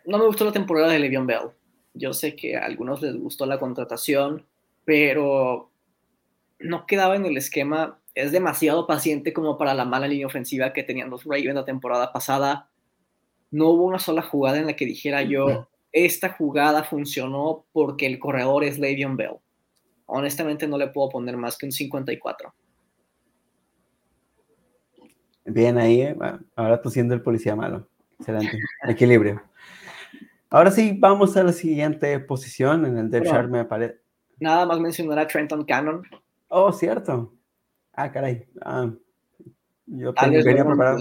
B: no me gustó la temporada de Le'Veon Bell. Yo sé que a algunos les gustó la contratación, pero no quedaba en el esquema. Es demasiado paciente como para la mala línea ofensiva que tenían los Ravens la temporada pasada. No hubo una sola jugada en la que dijera yo, esta jugada funcionó porque el corredor es Le'Veon Bell. Honestamente no le puedo poner más que un 54.
A: Bien ahí, ¿eh? ahora tú siendo el policía malo. Excelente. Equilibrio. Ahora sí, vamos a la siguiente posición en el depth chart. Me aparece.
B: Nada más mencionar a Trenton Cannon.
A: Oh, cierto. Ah, caray. Ah, yo venía preparado.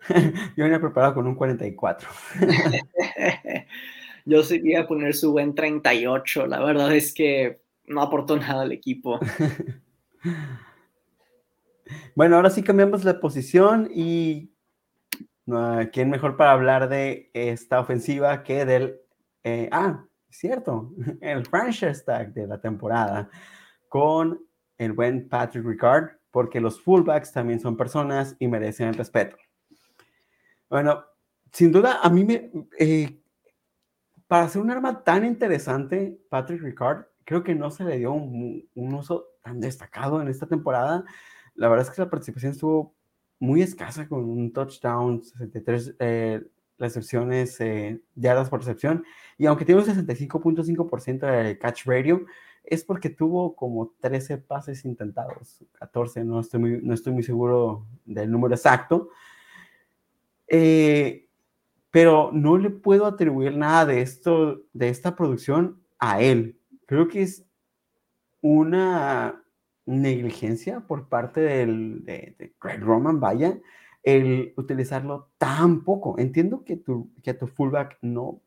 A: <laughs> yo venía preparado con un 44. <laughs>
B: yo sí iba a poner su buen 38. La verdad es que no aportó nada al equipo. <laughs>
A: Bueno, ahora sí cambiamos la posición y ¿quién mejor para hablar de esta ofensiva que del... Eh, ah, cierto, el franchise tag de la temporada con el buen Patrick Ricard, porque los fullbacks también son personas y merecen el respeto. Bueno, sin duda, a mí me... Eh, para hacer un arma tan interesante, Patrick Ricard, creo que no se le dio un, un uso tan destacado en esta temporada la verdad es que la participación estuvo muy escasa con un touchdown, 63 eh, recepciones, eh, yardas por recepción, y aunque tiene un 65.5% de catch radio, es porque tuvo como 13 pases intentados, 14, no estoy muy, no estoy muy seguro del número exacto, eh, pero no le puedo atribuir nada de esto, de esta producción a él. Creo que es una negligencia por parte del, de, Greg Roman, vaya, el utilizarlo tan poco. Entiendo que tu, que tu fullback no,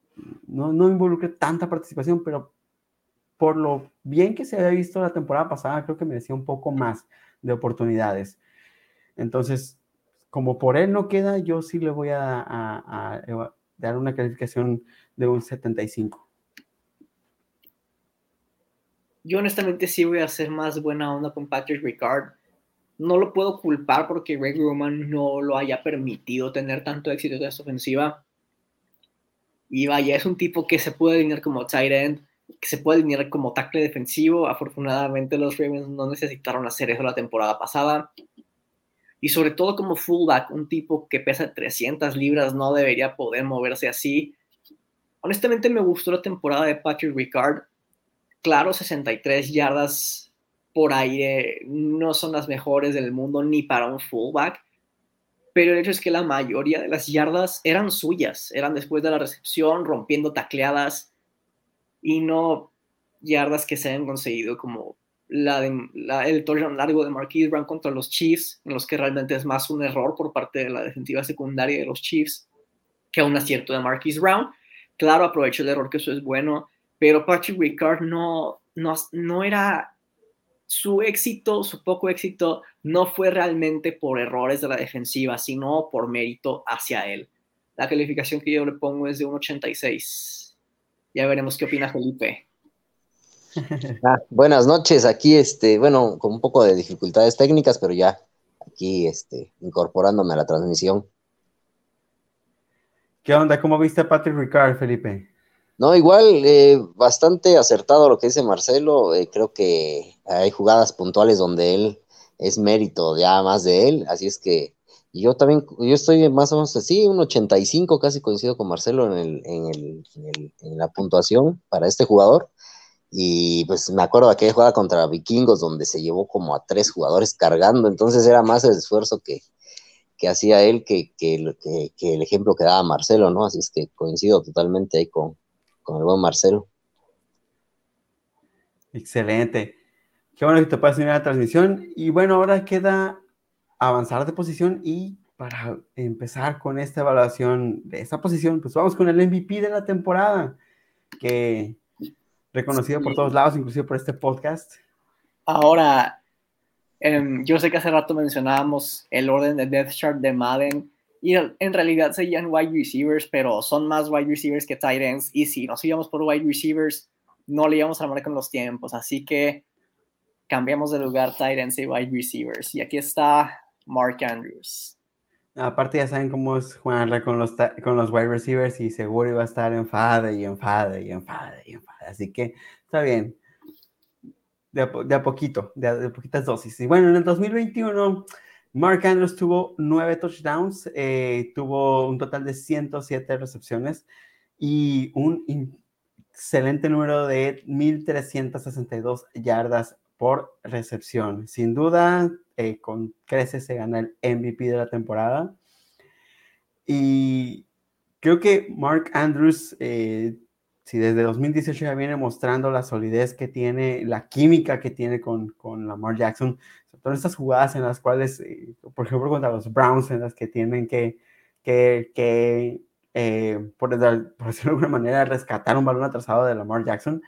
A: no, no involucre tanta participación, pero por lo bien que se había visto la temporada pasada, creo que merecía un poco más de oportunidades. Entonces, como por él no queda, yo sí le voy a, dar una calificación de un 75
B: yo honestamente sí voy a ser más buena onda con Patrick Ricard. no lo puedo culpar porque Greg Roman no lo haya permitido tener tanto éxito en esta ofensiva. Y vaya, es un tipo que se puede alinear como tight end, que se puede alinear como tackle defensivo. Afortunadamente los Ravens no necesitaron hacer eso la temporada pasada. Y sobre todo como fullback, un tipo que pesa 300 libras no debería poder moverse así. Honestamente me gustó la temporada de Patrick Ricard. Claro, 63 yardas por aire no son las mejores del mundo ni para un fullback, pero el hecho es que la mayoría de las yardas eran suyas, eran después de la recepción, rompiendo tacleadas y no yardas que se hayan conseguido como la, de, el touchdown largo de Marquise Brown contra los Chiefs, en los que realmente es más un error por parte de la defensiva secundaria de los Chiefs que un acierto de Marquise Brown. Claro, aprovecho el error, que eso es bueno, pero Patrick Ricard no, no, no era su éxito, su poco éxito, no fue realmente por errores de la defensiva, sino por mérito hacia él. La calificación que yo le pongo es de un 86. Ya veremos qué opina Felipe. <laughs>
C: Ah, buenas noches, aquí este, bueno, con un poco de dificultades técnicas, pero ya aquí este, incorporándome a la transmisión.
A: ¿Qué onda? ¿Cómo viste a Patrick Ricard, Felipe?
C: No, igual, eh, bastante acertado lo que dice Marcelo. Eh, creo que hay jugadas puntuales donde él es mérito ya más de él. Así es que yo también, yo estoy más o menos así, un 85, casi coincido con Marcelo en, el, en, el, en, la puntuación para este jugador. Y pues me acuerdo de aquella jugada contra Vikingos donde se llevó como a tres jugadores cargando. Entonces era más el esfuerzo que, que hacía él que, que, el ejemplo que daba Marcelo, ¿no? Así es que coincido totalmente ahí con, con el buen Marcelo.
A: Excelente. Qué bueno que te puedas unir la transmisión. Y bueno, ahora queda avanzar de posición y para empezar con esta evaluación de esta posición, pues vamos con el MVP de la temporada, que reconocido por todos lados, inclusive por este podcast.
B: Ahora, em, yo sé que hace rato mencionábamos el orden de Death Chart de Madden y en realidad serían wide receivers, pero son más wide receivers que tight ends. Y si nos íbamos por wide receivers, no le íbamos a armar con los tiempos. Así que cambiamos de lugar tight ends y wide receivers. Y aquí está Mark Andrews.
A: Aparte ya saben cómo es jugarla con los, con los wide receivers y seguro iba a estar enfada y enfada y enfada y enfada. Así que está bien. De a, poquito, de de poquitas dosis. Y bueno, en el 2021 Mark Andrews tuvo nueve touchdowns, eh, tuvo un total de 107 recepciones y un excelente número de 1.362 yardas por recepción. Sin duda, eh, con creces se gana el MVP de la temporada. Y creo que Mark Andrews, eh, si desde 2018 ya viene mostrando la solidez que tiene, la química que tiene con, con Lamar Jackson, todas estas jugadas en las cuales, eh, por ejemplo, contra los Browns, en las que tienen que, que, que eh, por, por, decirlo de alguna manera, rescatar un balón atrasado de Lamar Jackson.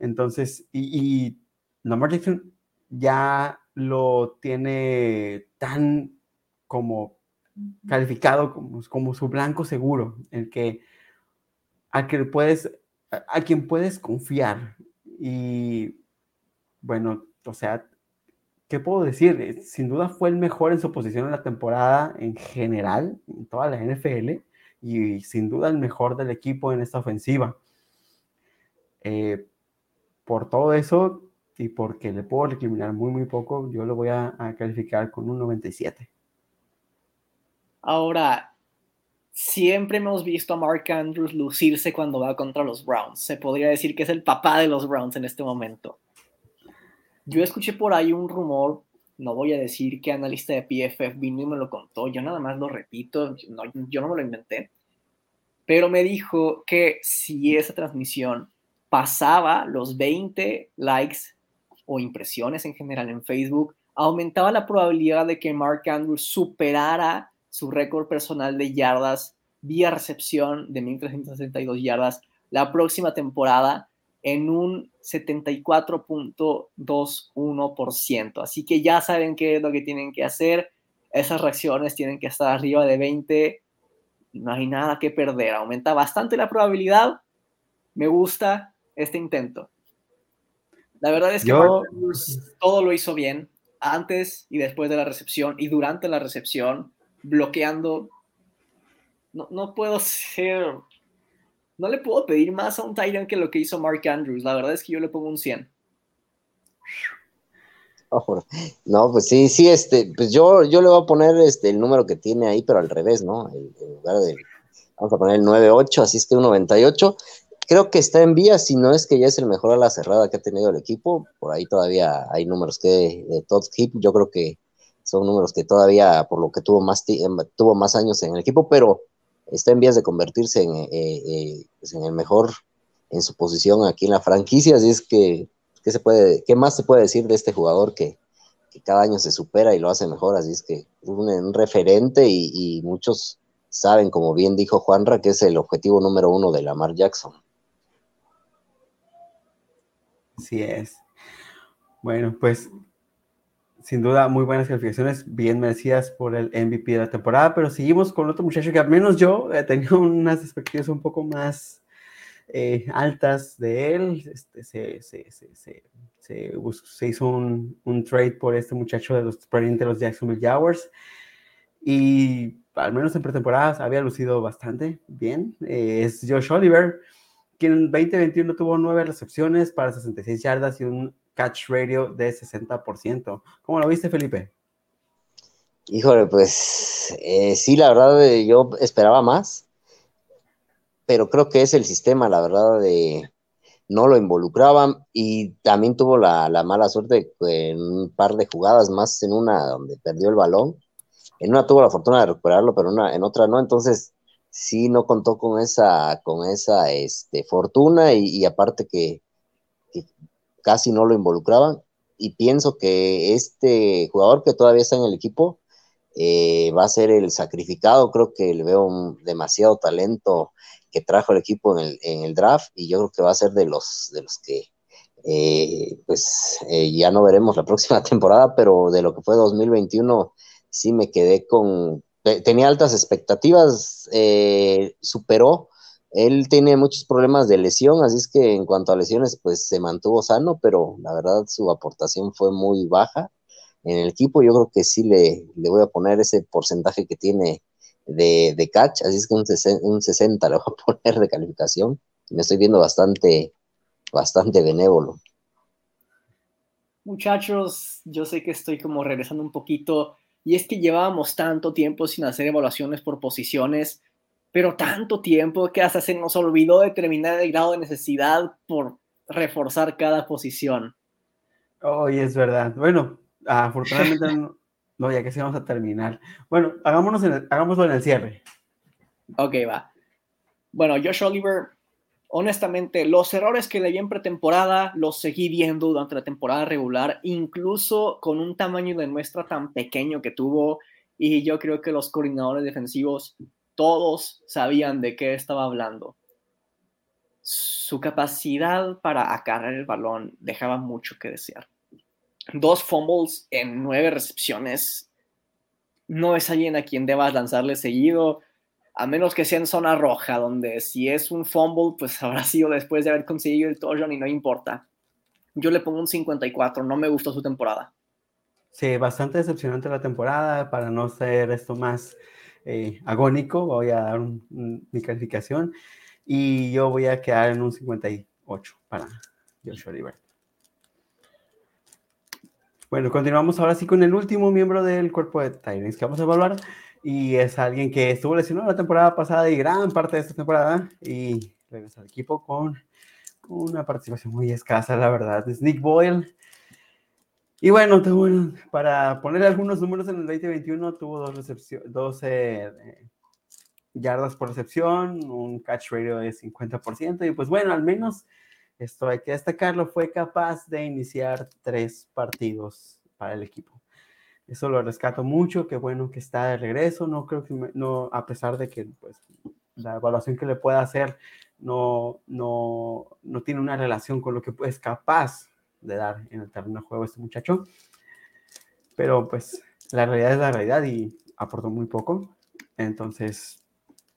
A: Entonces, y, y Lamar Jackson ya lo tiene tan como calificado como, como su blanco seguro, el que a que puedes a quien puedes confiar y bueno, o sea, ¿qué puedo decir? Eh, sin duda fue el mejor en su posición en la temporada en general, en toda la NFL, y sin duda el mejor del equipo en esta ofensiva. Eh, por todo eso y porque le puedo recriminar muy, muy poco, yo lo voy a, calificar con un 97.
B: Ahora, siempre hemos visto a Mark Andrews lucirse cuando va contra los Browns. Se podría decir que es el papá de los Browns en este momento. Yo escuché por ahí un rumor, no voy a decir qué analista de PFF vino y me lo contó, yo nada más lo repito, yo no me lo inventé, pero me dijo que si esa transmisión pasaba los 20 likes o impresiones en general en Facebook, aumentaba la probabilidad de que Mark Andrews superara su récord personal de yardas vía recepción de 1.362 yardas la próxima temporada en un 74.21%. Así que ya saben qué es lo que tienen que hacer. Esas reacciones tienen que estar arriba de 20. No hay nada que perder. Aumenta bastante la probabilidad. Me gusta este intento. La verdad es que todo lo hizo bien. antes y después de la recepción y durante la recepción, bloqueando. No, no puedo ser. No le puedo pedir más a un Tyrant que lo que hizo Mark Andrews. La verdad es que yo le pongo un 100.
C: No, pues sí, sí, este, pues yo, yo le voy a poner este, el número que tiene ahí, pero al revés, ¿no? En, lugar de, vamos a poner el 98, así es que un 98. Creo que está en vía, si no es que ya es el mejor a la cerrada que ha tenido el equipo. Por ahí todavía hay números que de Todd Hip, yo creo que son números que todavía, por lo que tuvo más, tuvo más años en el equipo, pero está en vías de convertirse en, eh, eh, pues en el mejor en su posición aquí en la franquicia, así es que ¿qué, se puede, ¿qué más se puede decir de este jugador que, cada año se supera y lo hace mejor? Así es que es un, referente y, muchos saben, como bien dijo Juanra, que es el objetivo número uno de Lamar Jackson.
A: Así es. Bueno, pues sin duda muy buenas calificaciones, bien merecidas por el MVP de la temporada, pero seguimos con otro muchacho que al menos yo he tenido unas expectativas un poco más eh, altas de él. Este, se, se, se, se, hizo un, un, trade por este muchacho de los, de los Jacksonville Jaguars. Y al menos en pretemporadas había lucido bastante bien. Eh, es Josh Oliver, quien en 2021 tuvo nueve recepciones para 66 yardas y un catch radio de 60%. ¿Cómo lo viste, Felipe?
C: Híjole, pues eh, sí, la verdad yo esperaba más pero creo que es el sistema, la verdad, de no lo involucraban y también tuvo la, mala suerte en un par de jugadas más, en una donde perdió el balón, en una tuvo la fortuna de recuperarlo, pero una, en otra no, entonces sí no contó con esa, con esa este, fortuna y, aparte que, casi no lo involucraban. Y pienso que este jugador que todavía está en el equipo eh, va a ser el sacrificado, creo que le veo un, demasiado talento que trajo el equipo en el, draft y yo creo que va a ser de los, de los que eh, pues eh, ya no veremos la próxima <laughs> temporada, pero de lo que fue 2021 sí me quedé con, tenía altas expectativas, eh, superó, él tiene muchos problemas de lesión, así es que en cuanto a lesiones pues se mantuvo sano, pero la verdad su aportación fue muy baja en el equipo, yo creo que sí le, le voy a poner ese porcentaje que tiene de, catch, así es que un, 60 le voy a <laughs> poner de calificación. Me estoy viendo bastante, bastante benévolo.
B: Muchachos, yo sé que estoy como regresando un poquito, y es que llevábamos tanto tiempo sin hacer evaluaciones por posiciones, pero tanto tiempo que hasta se nos olvidó determinar el grado de necesidad por reforzar cada posición.
A: Hoy es verdad. Bueno, afortunadamente <laughs> No, ya que sí vamos a terminar. Bueno, hagámonos hagámoslo en el cierre.
B: Ok, va. Bueno, Josh Oliver, honestamente, los errores que le vi en pretemporada los seguí viendo durante la temporada regular, incluso con un tamaño de muestra tan pequeño que tuvo. Y yo creo que los coordinadores defensivos todos sabían de qué estaba hablando. Su capacidad para acarrear el balón dejaba mucho que desear dos fumbles en nueve recepciones. No es alguien a quien debas lanzarle seguido, a menos que sea en zona roja, donde si es un fumble, pues <laughs> habrá sido después de haber conseguido el touchdown y no importa. Yo le pongo un 54, no me gustó su temporada.
A: Sí, bastante decepcionante la temporada, para no ser esto más eh, agónico, voy a dar mi calificación y yo voy a quedar en un 58 para Joshua Oliver. Bueno, continuamos ahora sí con el último miembro del cuerpo de Tyrants que vamos a evaluar. Y es alguien que estuvo lesionado la temporada pasada y gran parte de esta temporada. Y regresa al equipo con una participación muy escasa, la verdad. Es Nick Boyle. Y bueno, para poner algunos números en el 2021, tuvo dos 12 yardas por recepción, un catch ratio de 50%. Y pues bueno, al menos esto hay que destacarlo, fue capaz de iniciar tres partidos para el equipo. Eso lo rescato mucho, qué bueno que está de regreso, no creo que, no, a pesar de que pues, la evaluación que le pueda hacer no, no, no tiene una relación con lo que es capaz de dar en el terreno de juego este muchacho. Pero pues la realidad es la realidad y aportó muy poco. Entonces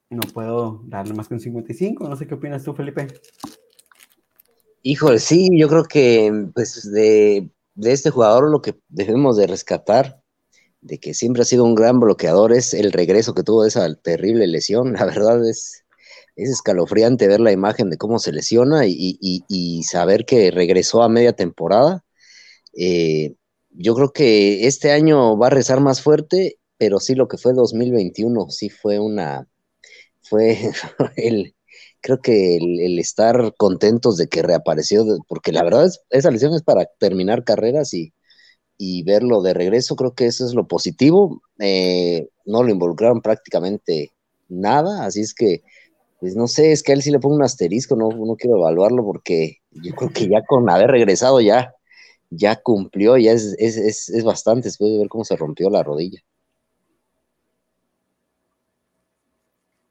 A: no puedo darle más que un 55. No sé qué opinas tú, Felipe.
C: Híjole, sí, yo creo que pues de de este jugador lo que debemos de rescatar, de que siempre ha sido un gran bloqueador, es el regreso que tuvo de esa terrible lesión. <laughs> La verdad es, es escalofriante ver la imagen de cómo se lesiona y, saber que regresó a media temporada. Eh, yo creo que este año va a rezar más fuerte, pero sí lo que fue 2021, sí fue una, fue <laughs> el, creo que el, estar contentos de que reapareció, porque la verdad es, esa lesión es para terminar carreras y, verlo de regreso, creo que eso es lo positivo. Eh, no lo involucraron prácticamente nada, así es que, pues no sé, es que a él sí le pongo un asterisco, no, no quiero evaluarlo porque yo creo que ya con haber regresado ya, ya cumplió, ya es, es, es bastante después de ver cómo se rompió la rodilla.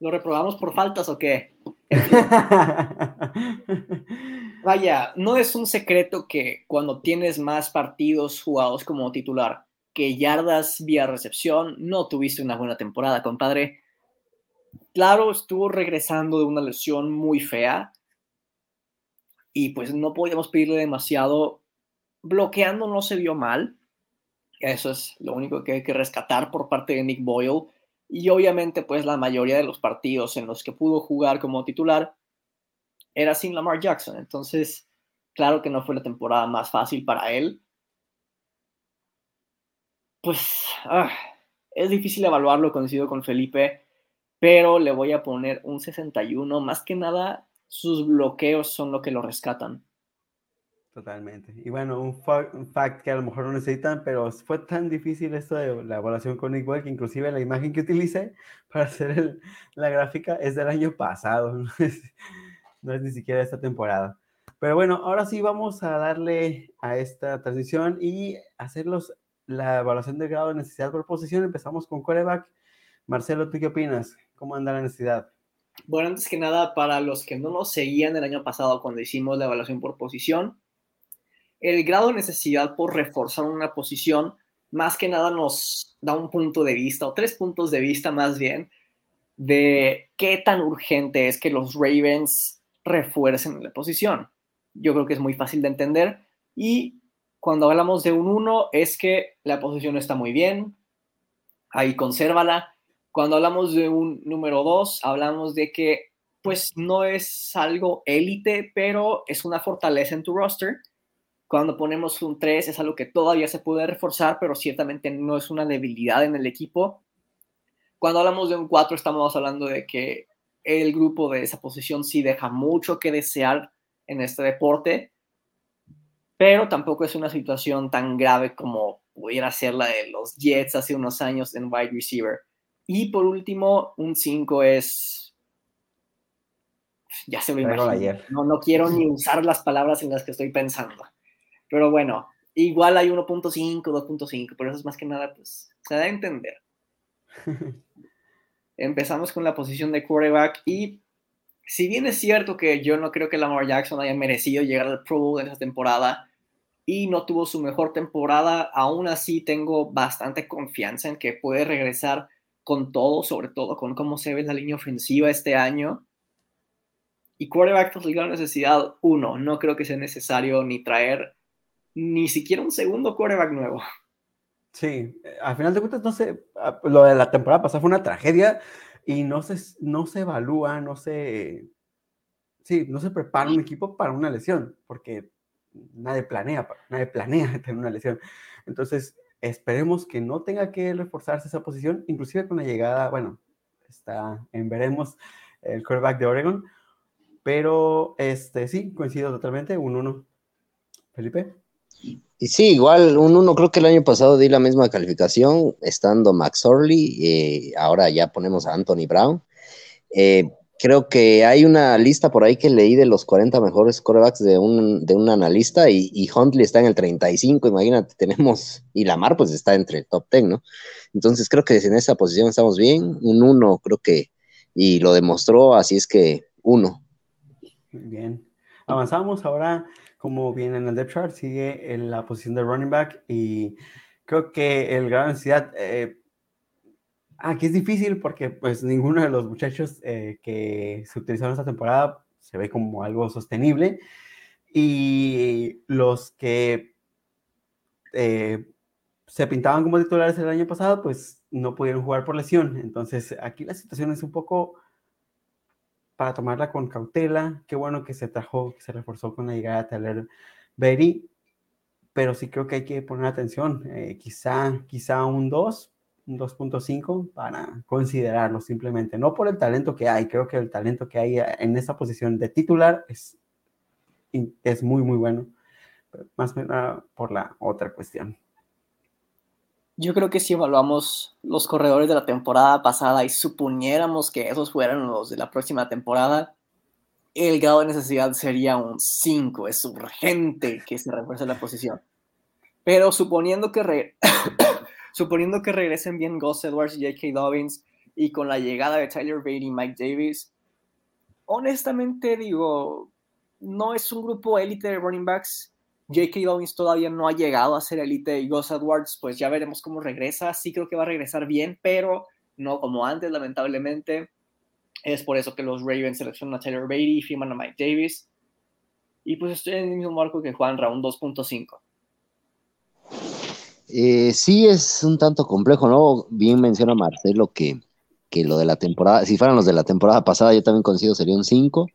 B: ¿Lo reprobamos por faltas o qué? <laughs> Vaya, no es un secreto que cuando tienes más partidos jugados como titular que yardas vía recepción, no tuviste una buena temporada, compadre. Claro, estuvo regresando de una lesión muy fea y pues no podíamos pedirle demasiado. Bloqueando no se vio mal. Eso es lo único que hay que rescatar por parte de Nick Boyle y obviamente, pues la mayoría de los partidos en los que pudo jugar como titular era sin Lamar Jackson. Entonces, claro que no fue la temporada más fácil para él. Pues ah, es difícil evaluarlo, coincido con Felipe, pero le voy a poner un 61. Más que nada, sus bloqueos son lo que lo rescatan.
A: Totalmente. Y bueno, un, fact que a lo mejor no necesitan, pero fue tan difícil esto de la evaluación con Boyle que inclusive la imagen que utilicé <laughs> para hacer la gráfica es del año pasado, <laughs> no es, no es ni siquiera esta temporada. Pero bueno, ahora sí vamos a darle a esta transición y hacerlos la evaluación de grado de necesidad por posición. Empezamos con coreback. Marcelo, ¿tú qué opinas? ¿Cómo anda la necesidad?
B: Bueno, antes que nada, para los que no nos seguían el año pasado cuando hicimos la evaluación por posición, el grado de necesidad por reforzar una posición más que nada nos da un punto de vista, o tres puntos de vista más bien, de qué tan urgente es que los Ravens refuercen la posición. Yo creo que es muy fácil de entender. Y cuando hablamos de un 1 es que la posición está muy bien, ahí consérvala. Cuando hablamos de un número 2, hablamos de que pues no es algo élite, pero es una fortaleza en tu roster cuando ponemos un 3 es algo que todavía se puede reforzar, pero ciertamente no es una debilidad en el equipo. Cuando hablamos de un 4 estamos hablando de que el grupo de esa posición sí deja mucho que desear en este deporte, pero tampoco es una situación tan grave como pudiera ser la de los Jets hace unos años en wide receiver. Y por último, un 5 es... Ya se lo imagino. No, no quiero ni usar las palabras en las que estoy pensando. Pero bueno, igual hay 1.5, 2.5, pero eso es más que nada, pues, se da a entender. <laughs> Empezamos con la posición de quarterback y si bien es cierto que yo no creo que Lamar Jackson haya merecido llegar al Pro Bowl en esa temporada y no tuvo su mejor temporada, aún así tengo bastante confianza en que puede regresar con todo, sobre todo con cómo se ve la línea ofensiva este año. Y quarterback, pues, la necesidad, uno, no creo que sea necesario ni traer ni siquiera un segundo quarterback nuevo.
A: Sí, al final de cuentas, no sé, ah, lo de la temporada pasada fue una tragedia y no se, no se evalúa, no se, sí, no se prepara un equipo para una lesión, porque nadie planea, nadie planea <laughs> tener una lesión. Entonces, esperemos que no tenga que reforzarse esa posición, inclusive con la llegada, bueno, está en veremos el quarterback de Oregon, pero este sí, coincido totalmente, un uno. Felipe.
C: Y sí, igual un uno, creo que el año pasado di la misma calificación, estando Max Orley, eh, ahora ya ponemos a Anthony Brown. Eh, creo que hay una lista por ahí que leí de los 40 mejores corebacks de un, de un analista y, Huntley está en el 35, imagínate, <laughs> tenemos, y Lamar pues está entre el top 10, ¿no? Entonces creo que en esa posición estamos bien, un uno creo que, y lo demostró, así es que uno.
A: Bien, avanzamos ahora como viene en el depth chart, sigue en la posición de running back y creo que el gran necesidad, eh, aquí es difícil porque pues ninguno de los muchachos eh, que se utilizaron esta temporada se ve como algo sostenible y los que eh, se pintaban como titulares el año pasado, pues no pudieron jugar por lesión. Entonces, aquí la situación es un poco para tomarla con cautela. Qué bueno que se trajo, que se reforzó con la llegada de Tyler Berry, pero sí creo que hay que poner atención. Eh, quizá, quizá un 2, un 2.5 para considerarlo simplemente. No por el talento que hay, creo que el talento que hay en esa posición de titular es, es muy, muy bueno. más por la otra cuestión.
B: Yo creo que si evaluamos los corredores de la temporada pasada y suponiéramos que esos fueran los de la próxima temporada, el grado de necesidad sería un 5. Es urgente que se refuerce la posición. Pero suponiendo que, <coughs> suponiendo que regresen bien Gus Edwards y J.K. Dobbins y con la llegada de Tyler Beatty y Mike Davis, honestamente digo, no es un grupo élite de running backs J.K. Dobbins todavía no ha llegado a ser elite y Gus Edwards, pues ya veremos cómo regresa. Sí creo que va a regresar bien, pero no como antes, lamentablemente. Es por eso que los Ravens seleccionan a Taylor Beatty y firman a Mike Davis. Y pues estoy en el mismo marco que Juan Raúl 2.5.
C: Eh, sí, es un tanto complejo, ¿no? Bien menciona Marcelo que, que lo de la temporada, si fueran los de la temporada pasada, yo también considero sería un 5.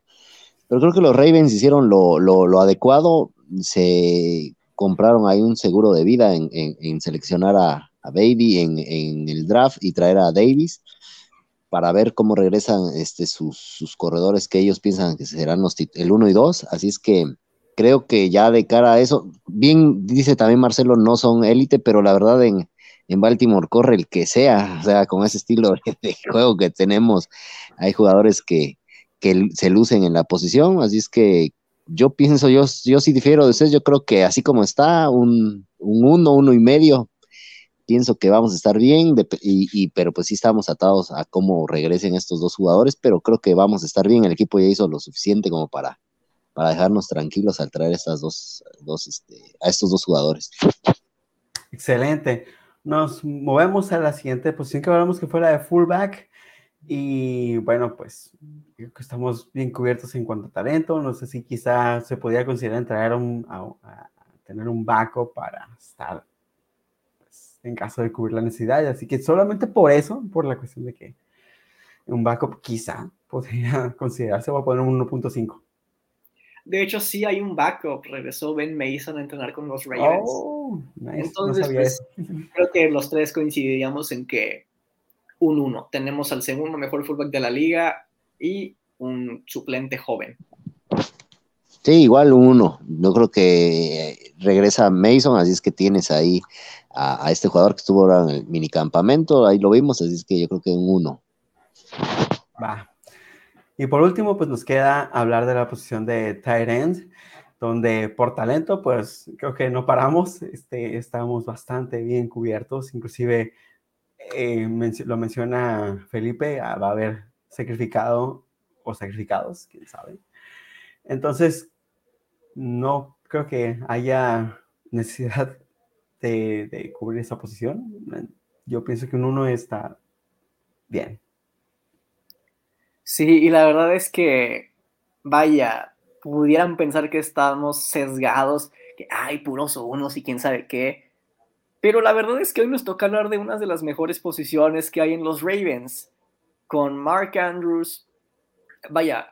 C: Pero creo que los Ravens hicieron lo, lo, lo adecuado se compraron ahí un seguro de vida en, seleccionar a, Baby en, el draft y traer a Davis para ver cómo regresan este, sus, corredores que ellos piensan que serán los el 1 y 2. Así es que creo que ya de cara a eso, bien dice también Marcelo, no son élite, pero la verdad en, en Baltimore corre el que sea, o sea, con ese estilo de juego que tenemos, hay jugadores que, que se lucen en la posición, así es que yo pienso, yo, yo sí difiero de ustedes, yo creo que así como está, un, un uno, uno y medio, pienso que vamos a estar bien, y, pero pues sí estamos atados a cómo regresen estos dos jugadores, pero creo que vamos a estar bien, el equipo ya hizo lo suficiente como para, para dejarnos tranquilos al traer estas dos, dos este, a estos dos jugadores.
A: Excelente. Nos movemos a la siguiente posición que hablamos que fue la de fullback. Y bueno, pues creo que estamos bien cubiertos en cuanto a talento. No sé si quizá se podría considerar traer un, a, tener un backup para estar pues, en caso de cubrir la necesidad. Así que solamente por eso, por la cuestión de que un backup quizá <laughs> podría considerarse, va a poner un 1.5.
B: De hecho, sí hay un backup. Regresó Ben Mason a entrenar con los Ravens. Oh, Entonces, pues, <laughs> creo que los tres coincidiríamos en que un 1. Tenemos al segundo mejor fullback de la liga y un suplente joven.
C: Sí, igual un 1. Yo creo que regresa Mason, así es que tienes ahí a, este jugador que estuvo ahora en el minicampamento, ahí lo vimos, así es que yo creo que un 1.
A: Va. Y por último, pues nos queda hablar de la posición de tight end, donde por talento, pues creo que no paramos, este, estamos bastante bien cubiertos, inclusive eh, lo menciona Felipe, ah, va a haber sacrificado o sacrificados, quién sabe. Entonces, no creo que haya necesidad <laughs> de, cubrir esa posición. Yo pienso que un uno está bien.
B: Sí, y la verdad es que, vaya, pudieran pensar que estamos sesgados, que hay puros unos y quién sabe qué, pero la verdad es que hoy nos toca hablar de una de las mejores posiciones que hay en los Ravens, con Mark Andrews. Vaya,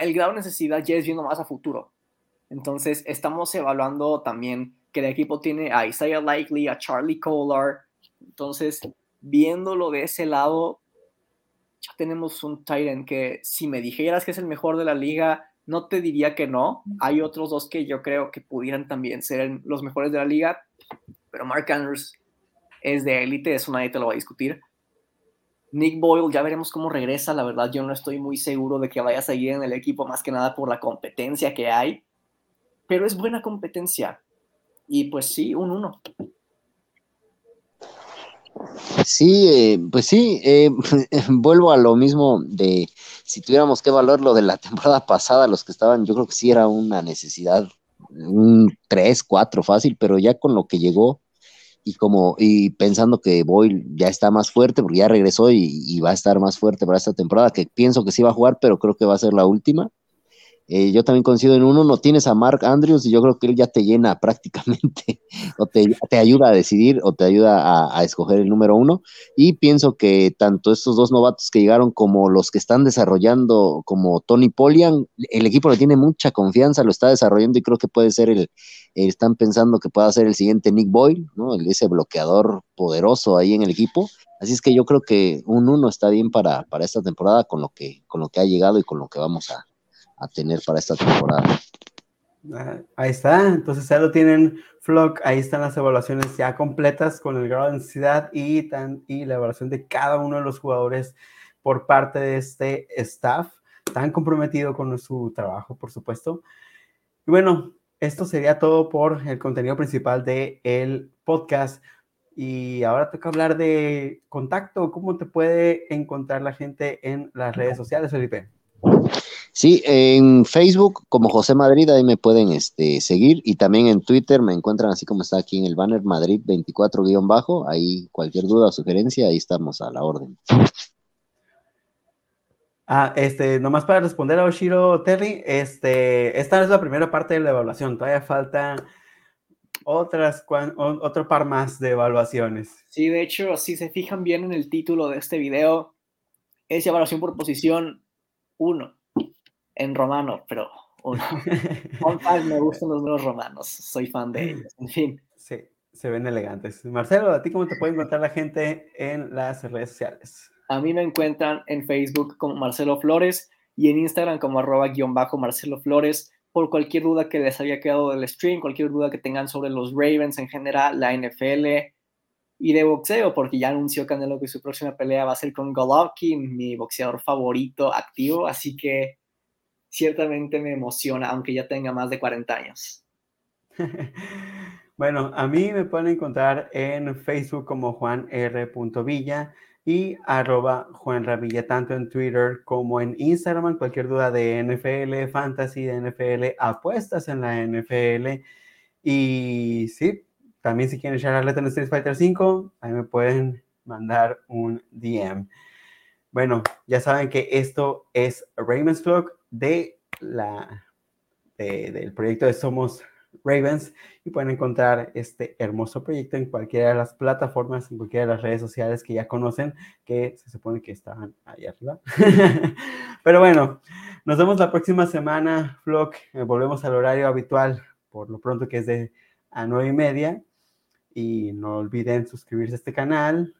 B: el grado de necesidad ya es viendo más a futuro. Entonces, estamos evaluando también que el equipo tiene a Isaiah Likely, a Charlie Kohler. Entonces, viéndolo de ese lado, ya tenemos un Titan que si me dijeras que es el mejor de la liga, no te diría que no. Hay otros dos que yo creo que pudieran también ser los mejores de la liga, pero Mark Andrews es de élite, eso nadie te lo va a discutir. Nick Boyle, ya veremos cómo regresa, la verdad yo no estoy muy seguro de que vaya a seguir en el equipo, más que nada por la competencia que hay, pero es buena competencia. Y pues sí, un uno.
C: Sí, eh, pues sí, eh, <laughs> vuelvo a lo mismo de si tuviéramos que evaluar lo de la temporada pasada, los que estaban, yo creo que sí era una necesidad un 3, 4 fácil, pero ya con lo que llegó y como y pensando que Boyle ya está más fuerte porque ya regresó y, va a estar más fuerte para esta temporada, que pienso que sí va a jugar, pero creo que va a ser la última. Eh, yo también coincido en uno, no tienes a Mark Andrews y yo creo que él ya te llena <laughs> prácticamente, o te, ayuda a decidir o te ayuda a, escoger el número uno. Y pienso que tanto estos dos novatos que llegaron como los que están desarrollando, como Tony Polian, el equipo le tiene mucha confianza, lo está desarrollando y creo que puede ser el, están pensando que pueda ser el siguiente Nick Boyle, ¿no? ese bloqueador poderoso ahí en el equipo. Así es que yo creo que un uno está bien para, para esta temporada con lo que, con lo que ha llegado y con lo que vamos a, a tener para esta temporada.
A: Ah, ahí está, entonces ya lo tienen Flock, ahí están las evaluaciones ya completas con el grado de densidad y, tan, y la evaluación de cada uno de los jugadores por parte de este staff, tan comprometido con su trabajo, por supuesto. Y bueno, esto sería todo por el contenido principal del el podcast. Y ahora toca hablar de contacto, cómo te puede encontrar la gente en las redes sociales, Felipe.
C: Sí, en Facebook como José Madrid, ahí me pueden este, seguir y también en Twitter me encuentran así como está aquí en el banner Madrid 24-bajo, ahí cualquier duda o sugerencia, ahí estamos a la orden.
A: Ah, este, nomás para responder a Oshiro Terry, este, esta es la primera parte de la evaluación, todavía falta otras, otro par más de evaluaciones.
B: Sí, de hecho, si se fijan bien en el título de este video, es evaluación por posición 1 en romano, pero uno. <laughs> me gustan los nuevos romanos, soy fan de ellos, en fin.
A: Sí, se ven elegantes. Marcelo, ¿a ti cómo te puede encontrar la gente en las redes sociales?
B: A mí me encuentran en Facebook como Marcelo Flores y en Instagram como arroba guion bajo Marcelo Flores por cualquier duda que les haya quedado del stream, cualquier duda que tengan sobre los Ravens en general, la NFL y de boxeo, porque ya anunció Canelo que su próxima pelea va a ser con Golovkin, mi boxeador favorito activo, así que ciertamente me emociona, aunque ya tenga más de 40 años. <laughs>
A: bueno, a mí me pueden encontrar en Facebook como Juan R. Villa y arroba Juan Ravilla, tanto en Twitter como en Instagram. Cualquier duda de NFL, fantasy de NFL, apuestas en la NFL. Y sí, también si quieren echar en Street Fighter 5, ahí me pueden mandar un DM. Bueno, ya saben que esto es Raymond's Clock de la, del proyecto de Somos Ravens y pueden encontrar este hermoso proyecto en cualquiera de las plataformas, en cualquiera de las redes sociales que ya conocen, que se supone que están ahí arriba. <laughs> Pero bueno, nos vemos la próxima semana, vlog. Eh, volvemos al horario habitual, por lo pronto que es de a nueve y media. Y no olviden suscribirse a este canal,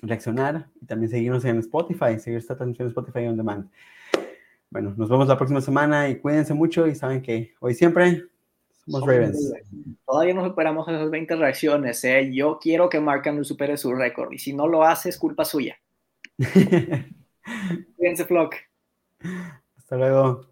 A: reaccionar y también seguirnos en Spotify, seguir esta transmisión en Spotify on demand. Bueno, nos vemos la próxima semana y cuídense mucho y saben que hoy siempre somos Ravens.
B: Todavía no superamos esas 20 reacciones. ¿eh? Yo quiero que Mark Andrews supere su récord y si no lo hace es culpa suya. <laughs> cuídense, Flock.
A: Hasta luego.